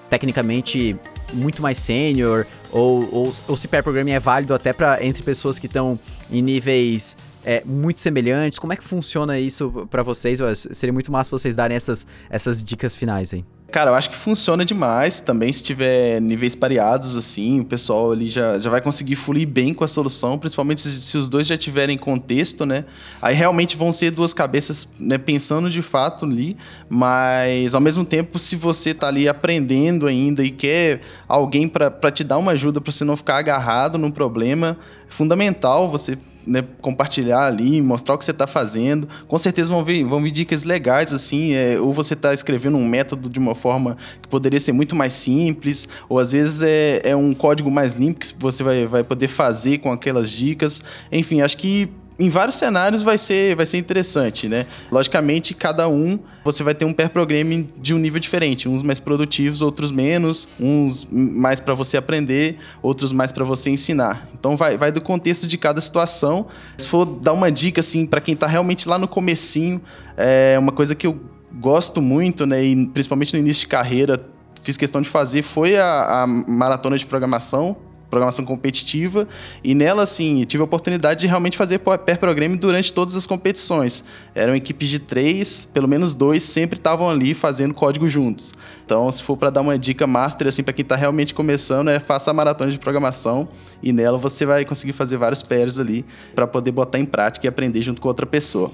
S1: tecnicamente muito mais sênior, ou, ou, ou se pair programming é válido até para entre pessoas que estão em níveis é, muito semelhantes. Como é que funciona isso para vocês? Seria muito massa vocês darem essas, essas dicas finais aí.
S2: Cara, eu acho que funciona demais também se tiver níveis pareados, assim, o pessoal ali já, já vai conseguir fluir bem com a solução, principalmente se, se os dois já tiverem contexto, né? Aí realmente vão ser duas cabeças né, pensando de fato ali, mas ao mesmo tempo, se você tá ali aprendendo ainda e quer alguém para te dar uma ajuda para você não ficar agarrado num problema, é fundamental você né, compartilhar ali, mostrar o que você está fazendo. Com certeza vão vir, vão vir dicas legais, assim, é, ou você está escrevendo um método de uma forma que poderia ser muito mais simples, ou às vezes é, é um código mais limpo que você vai, vai poder fazer com aquelas dicas. Enfim, acho que em vários cenários vai ser, vai ser interessante, né? Logicamente, cada um você vai ter um pair programming de um nível diferente, uns mais produtivos, outros menos, uns mais para você aprender, outros mais para você ensinar. Então vai, vai do contexto de cada situação. Se for dar uma dica assim para quem está realmente lá no comecinho, é uma coisa que eu gosto muito, né, e principalmente no início de carreira, fiz questão de fazer foi a, a maratona de programação programação competitiva, e nela, assim, tive a oportunidade de realmente fazer pair programming durante todas as competições. Eram equipes de três, pelo menos dois sempre estavam ali fazendo código juntos. Então, se for para dar uma dica master, assim, para quem está realmente começando, é faça a maratona de programação, e nela você vai conseguir fazer vários pairs ali, para poder botar em prática e aprender junto com outra pessoa.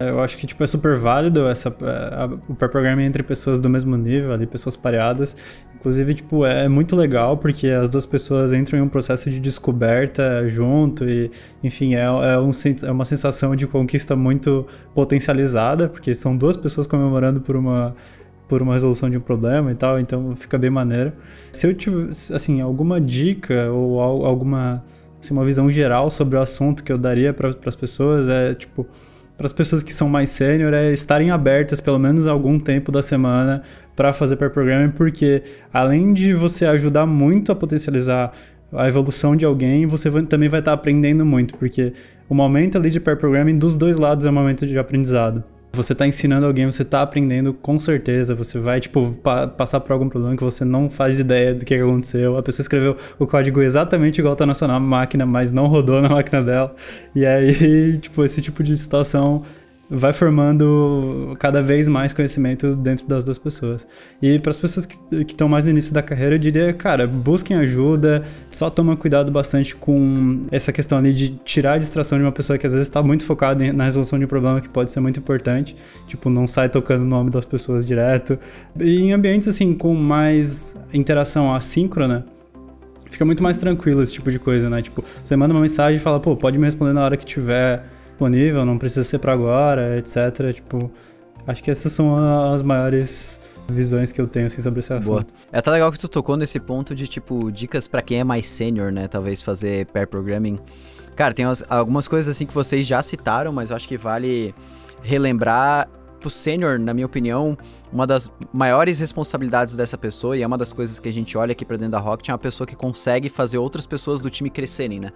S3: Eu acho que tipo, é super válido essa, a, o pair programming entre pessoas do mesmo nível, ali, pessoas pareadas. Inclusive, tipo, é muito legal porque as duas pessoas entram em um processo de descoberta junto e, enfim, é, é, um, é uma sensação de conquista muito potencializada, porque são duas pessoas comemorando por uma por uma resolução de um problema e tal, então fica bem maneiro. Se eu tivesse, assim, alguma dica ou alguma, assim, uma visão geral sobre o assunto que eu daria para as pessoas é, tipo, para as pessoas que são mais sênior é estarem abertas pelo menos algum tempo da semana para fazer pair programming, porque além de você ajudar muito a potencializar a evolução de alguém, você vai, também vai estar tá aprendendo muito, porque o momento ali de pair programming dos dois lados é um momento de aprendizado. Você está ensinando alguém, você está aprendendo com certeza. Você vai, tipo, pa passar por algum problema que você não faz ideia do que aconteceu. A pessoa escreveu o código exatamente igual tá na sua máquina, mas não rodou na máquina dela. E aí, tipo, esse tipo de situação vai formando cada vez mais conhecimento dentro das duas pessoas. E para as pessoas que estão mais no início da carreira, eu diria, cara, busquem ajuda, só toma cuidado bastante com essa questão ali de tirar a distração de uma pessoa que às vezes está muito focada na resolução de um problema que pode ser muito importante, tipo, não sai tocando o nome das pessoas direto. E em ambientes assim com mais interação assíncrona, fica muito mais tranquilo esse tipo de coisa, né? Tipo, você manda uma mensagem e fala, pô, pode me responder na hora que tiver disponível, não precisa ser para agora, etc. Tipo, acho que essas são as maiores visões que eu tenho assim, sobre esse assunto. Boa.
S1: É até legal que tu tocou nesse ponto de, tipo, dicas para quem é mais sênior, né? Talvez fazer pair programming. Cara, tem algumas coisas assim que vocês já citaram, mas eu acho que vale relembrar pro sênior, na minha opinião, uma das maiores responsabilidades dessa pessoa, e é uma das coisas que a gente olha aqui para dentro da Rocket, é uma pessoa que consegue fazer outras pessoas do time crescerem, né?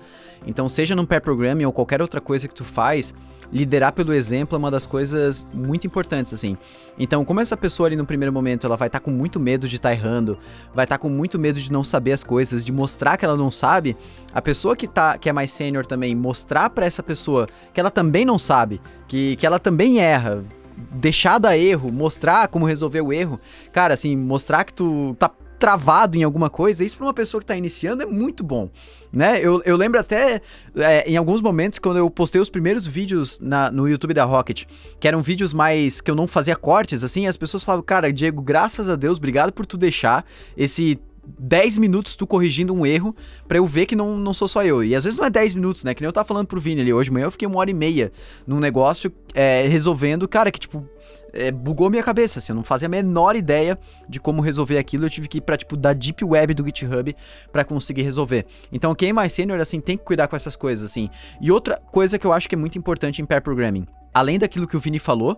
S1: Então, seja num pair programming ou qualquer outra coisa que tu faz, liderar pelo exemplo é uma das coisas muito importantes, assim. Então, como essa pessoa ali no primeiro momento, ela vai estar tá com muito medo de estar tá errando, vai estar tá com muito medo de não saber as coisas, de mostrar que ela não sabe, a pessoa que tá que é mais sênior também mostrar para essa pessoa que ela também não sabe, que, que ela também erra, deixar dar erro, mostrar como resolver o erro. Cara, assim, mostrar que tu tá travado em alguma coisa, isso para uma pessoa que está iniciando é muito bom, né? Eu, eu lembro até é, em alguns momentos quando eu postei os primeiros vídeos na, no YouTube da Rocket, que eram vídeos mais que eu não fazia cortes, assim, as pessoas falavam, cara, Diego, graças a Deus, obrigado por tu deixar esse 10 minutos tu corrigindo um erro para eu ver que não, não sou só eu. E às vezes não é 10 minutos, né? Que nem eu tava falando pro Vini ali hoje manhã, eu fiquei uma hora e meia num negócio é, resolvendo, cara, que tipo, é, bugou minha cabeça, assim, eu não fazia a menor ideia de como resolver aquilo, eu tive que ir pra, tipo, da deep web do GitHub para conseguir resolver. Então, quem é mais sênior, assim, tem que cuidar com essas coisas, assim. E outra coisa que eu acho que é muito importante em pair programming, além daquilo que o Vini falou,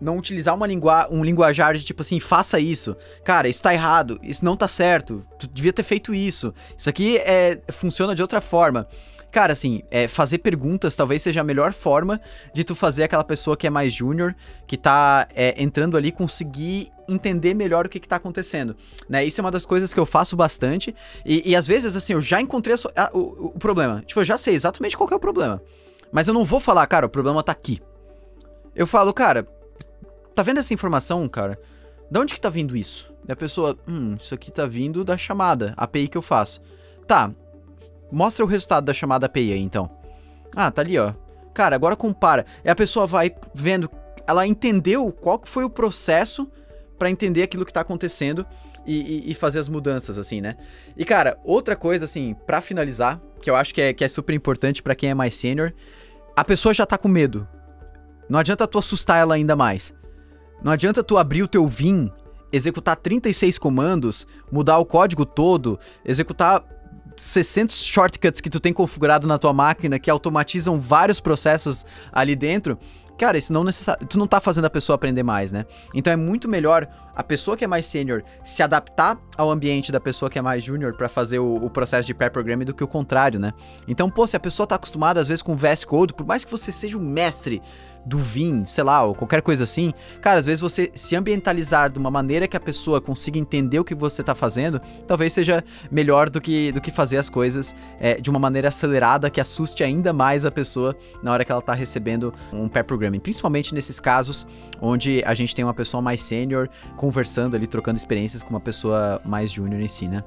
S1: não utilizar uma lingua um linguajar de tipo assim, faça isso. Cara, isso tá errado, isso não tá certo, tu devia ter feito isso. Isso aqui é, funciona de outra forma. Cara, assim, é, fazer perguntas talvez seja a melhor forma de tu fazer aquela pessoa que é mais júnior, que tá é, entrando ali, conseguir entender melhor o que, que tá acontecendo, né? Isso é uma das coisas que eu faço bastante, e, e às vezes, assim, eu já encontrei a, a, o, o problema. Tipo, eu já sei exatamente qual é o problema. Mas eu não vou falar, cara, o problema tá aqui. Eu falo, cara, tá vendo essa informação, cara? De onde que tá vindo isso? E a pessoa, hum, isso aqui tá vindo da chamada, API que eu faço. Tá, Mostra o resultado da chamada API aí, então. Ah, tá ali, ó. Cara, agora compara. E a pessoa vai vendo, ela entendeu qual que foi o processo para entender aquilo que tá acontecendo e, e, e, fazer as mudanças, assim, né? E, cara, outra coisa, assim, para finalizar, que eu acho que é, que é super importante para quem é mais sênior, a pessoa já tá com medo. Não adianta tu assustar ela ainda mais. Não adianta tu abrir o teu Vim, executar 36 comandos, mudar o código todo, executar 600 shortcuts que tu tem configurado na tua máquina que automatizam vários processos ali dentro, cara, isso não necessariamente. Tu não tá fazendo a pessoa aprender mais, né? Então é muito melhor a pessoa que é mais sênior se adaptar ao ambiente da pessoa que é mais júnior para fazer o, o, processo de pair programming do que o contrário, né? Então, pô, se a pessoa tá acostumada às vezes com VS Code, por mais que você seja um mestre do Vim, sei lá, ou qualquer coisa assim, cara, às vezes você se ambientalizar de uma maneira que a pessoa consiga entender o que você está fazendo, talvez seja melhor do que, do que fazer as coisas é, de uma maneira acelerada que assuste ainda mais a pessoa na hora que ela está recebendo um pair programming. Principalmente nesses casos onde a gente tem uma pessoa mais sênior conversando ali, trocando experiências com uma pessoa mais júnior em si, né?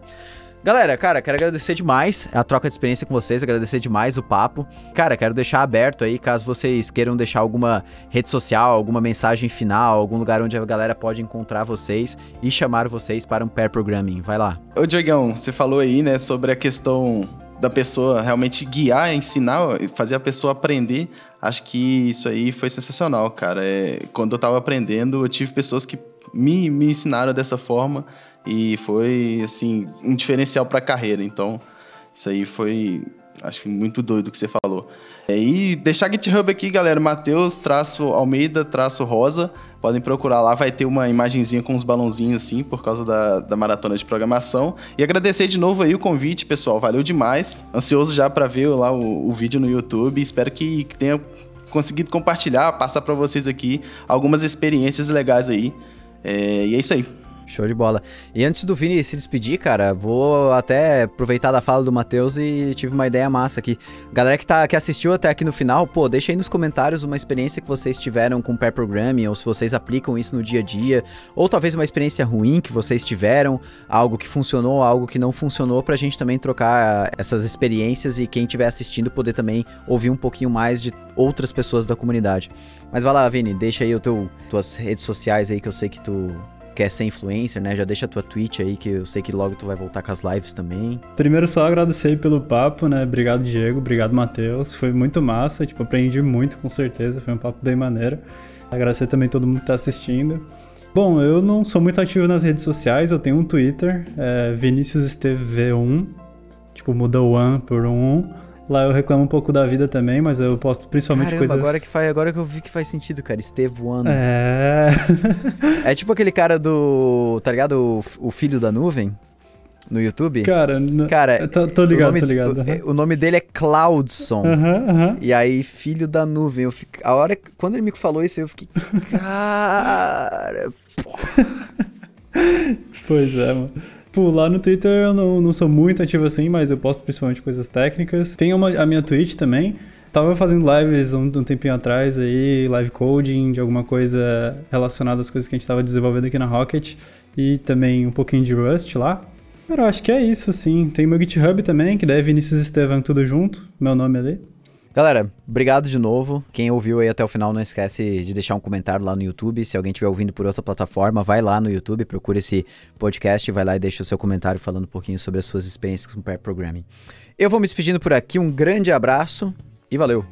S1: Galera, cara, quero agradecer demais a troca de experiência com vocês, agradecer demais o papo. Cara, quero deixar aberto aí, caso vocês queiram deixar alguma rede social, alguma mensagem final, algum lugar onde a galera pode encontrar vocês e chamar vocês para um pair programming. Vai lá.
S2: Ô, Diegão, você falou aí, né, sobre a questão da pessoa realmente guiar, ensinar, fazer a pessoa aprender. Acho que isso aí foi sensacional, cara. É, quando eu tava aprendendo, eu tive pessoas que me, me ensinaram dessa forma e foi, assim, um diferencial para a carreira. Então, isso aí foi, acho que muito doido que você falou. É, e deixar GitHub aqui, galera, Matheus, traço Almeida, traço Rosa. Podem procurar lá, vai ter uma imagenzinha com uns balãozinhos assim, por causa da, da maratona de programação. E agradecer de novo aí o convite, pessoal. Valeu demais. Ansioso já para ver lá o, o, vídeo no YouTube. Espero que, que tenha conseguido compartilhar, passar para vocês aqui algumas experiências legais aí. É, e é isso aí.
S1: Show de bola. E antes do Vini se despedir, cara, vou até aproveitar da fala do Matheus e tive uma ideia massa aqui. Galera que, tá, que assistiu até aqui no final, pô, deixa aí nos comentários uma experiência que vocês tiveram com pair programming, ou se vocês aplicam isso no dia a dia, ou talvez uma experiência ruim que vocês tiveram, algo que funcionou, algo que não funcionou, pra gente também trocar essas experiências e quem estiver assistindo poder também ouvir um pouquinho mais de outras pessoas da comunidade. Mas vai lá, Vini, deixa aí o teu, tuas redes sociais aí que eu sei que tu quer ser influencer, né? Já deixa a tua Twitch aí, que eu sei que logo tu vai voltar com as lives também.
S3: Primeiro, só agradecer pelo papo, né? Obrigado, Diego. Obrigado, Matheus. Foi muito massa. Tipo, aprendi muito, com certeza. Foi um papo bem maneiro. Agradecer também todo mundo que tá assistindo. Bom, eu não sou muito ativo nas redes sociais. Eu tenho um Twitter, é Vinícius Esteve 1 Tipo, muda o 1 por um 1. Lá eu reclamo um pouco da vida também, mas eu posto principalmente
S1: Caramba,
S3: coisas.
S1: Agora que, faz, agora que eu vi que faz sentido, cara. Estevoando.
S3: É.
S1: é tipo aquele cara do. Tá ligado? O, o filho da nuvem? No YouTube?
S3: Cara, cara tô, tô ligado, nome, tô ligado.
S1: O, o, nome dele é Cloudson.
S3: Uhum, uhum.
S1: E aí, filho da nuvem. Eu fico, a hora quando ele me falou isso, eu fiquei. Cara.
S3: pois é, mano. Tipo, lá no Twitter eu não, não sou muito ativo assim, mas eu posto principalmente coisas técnicas. Tem uma, a minha Twitch também. Tava fazendo lives um, um, tempinho atrás aí, live coding, de alguma coisa relacionada às coisas que a gente tava desenvolvendo aqui na Rocket. E também um pouquinho de Rust lá. Cara, eu acho que é isso, assim. Tem meu GitHub também, que deve Vinícius Estevam tudo junto, meu nome ali.
S1: Galera, obrigado de novo. Quem ouviu aí até o final, não esquece de deixar um comentário lá no YouTube. Se alguém estiver ouvindo por outra plataforma, vai lá no YouTube, procura esse podcast, vai lá e deixa o seu comentário falando um pouquinho sobre as suas experiências com pair programming. Eu vou me despedindo por aqui, um grande abraço e valeu!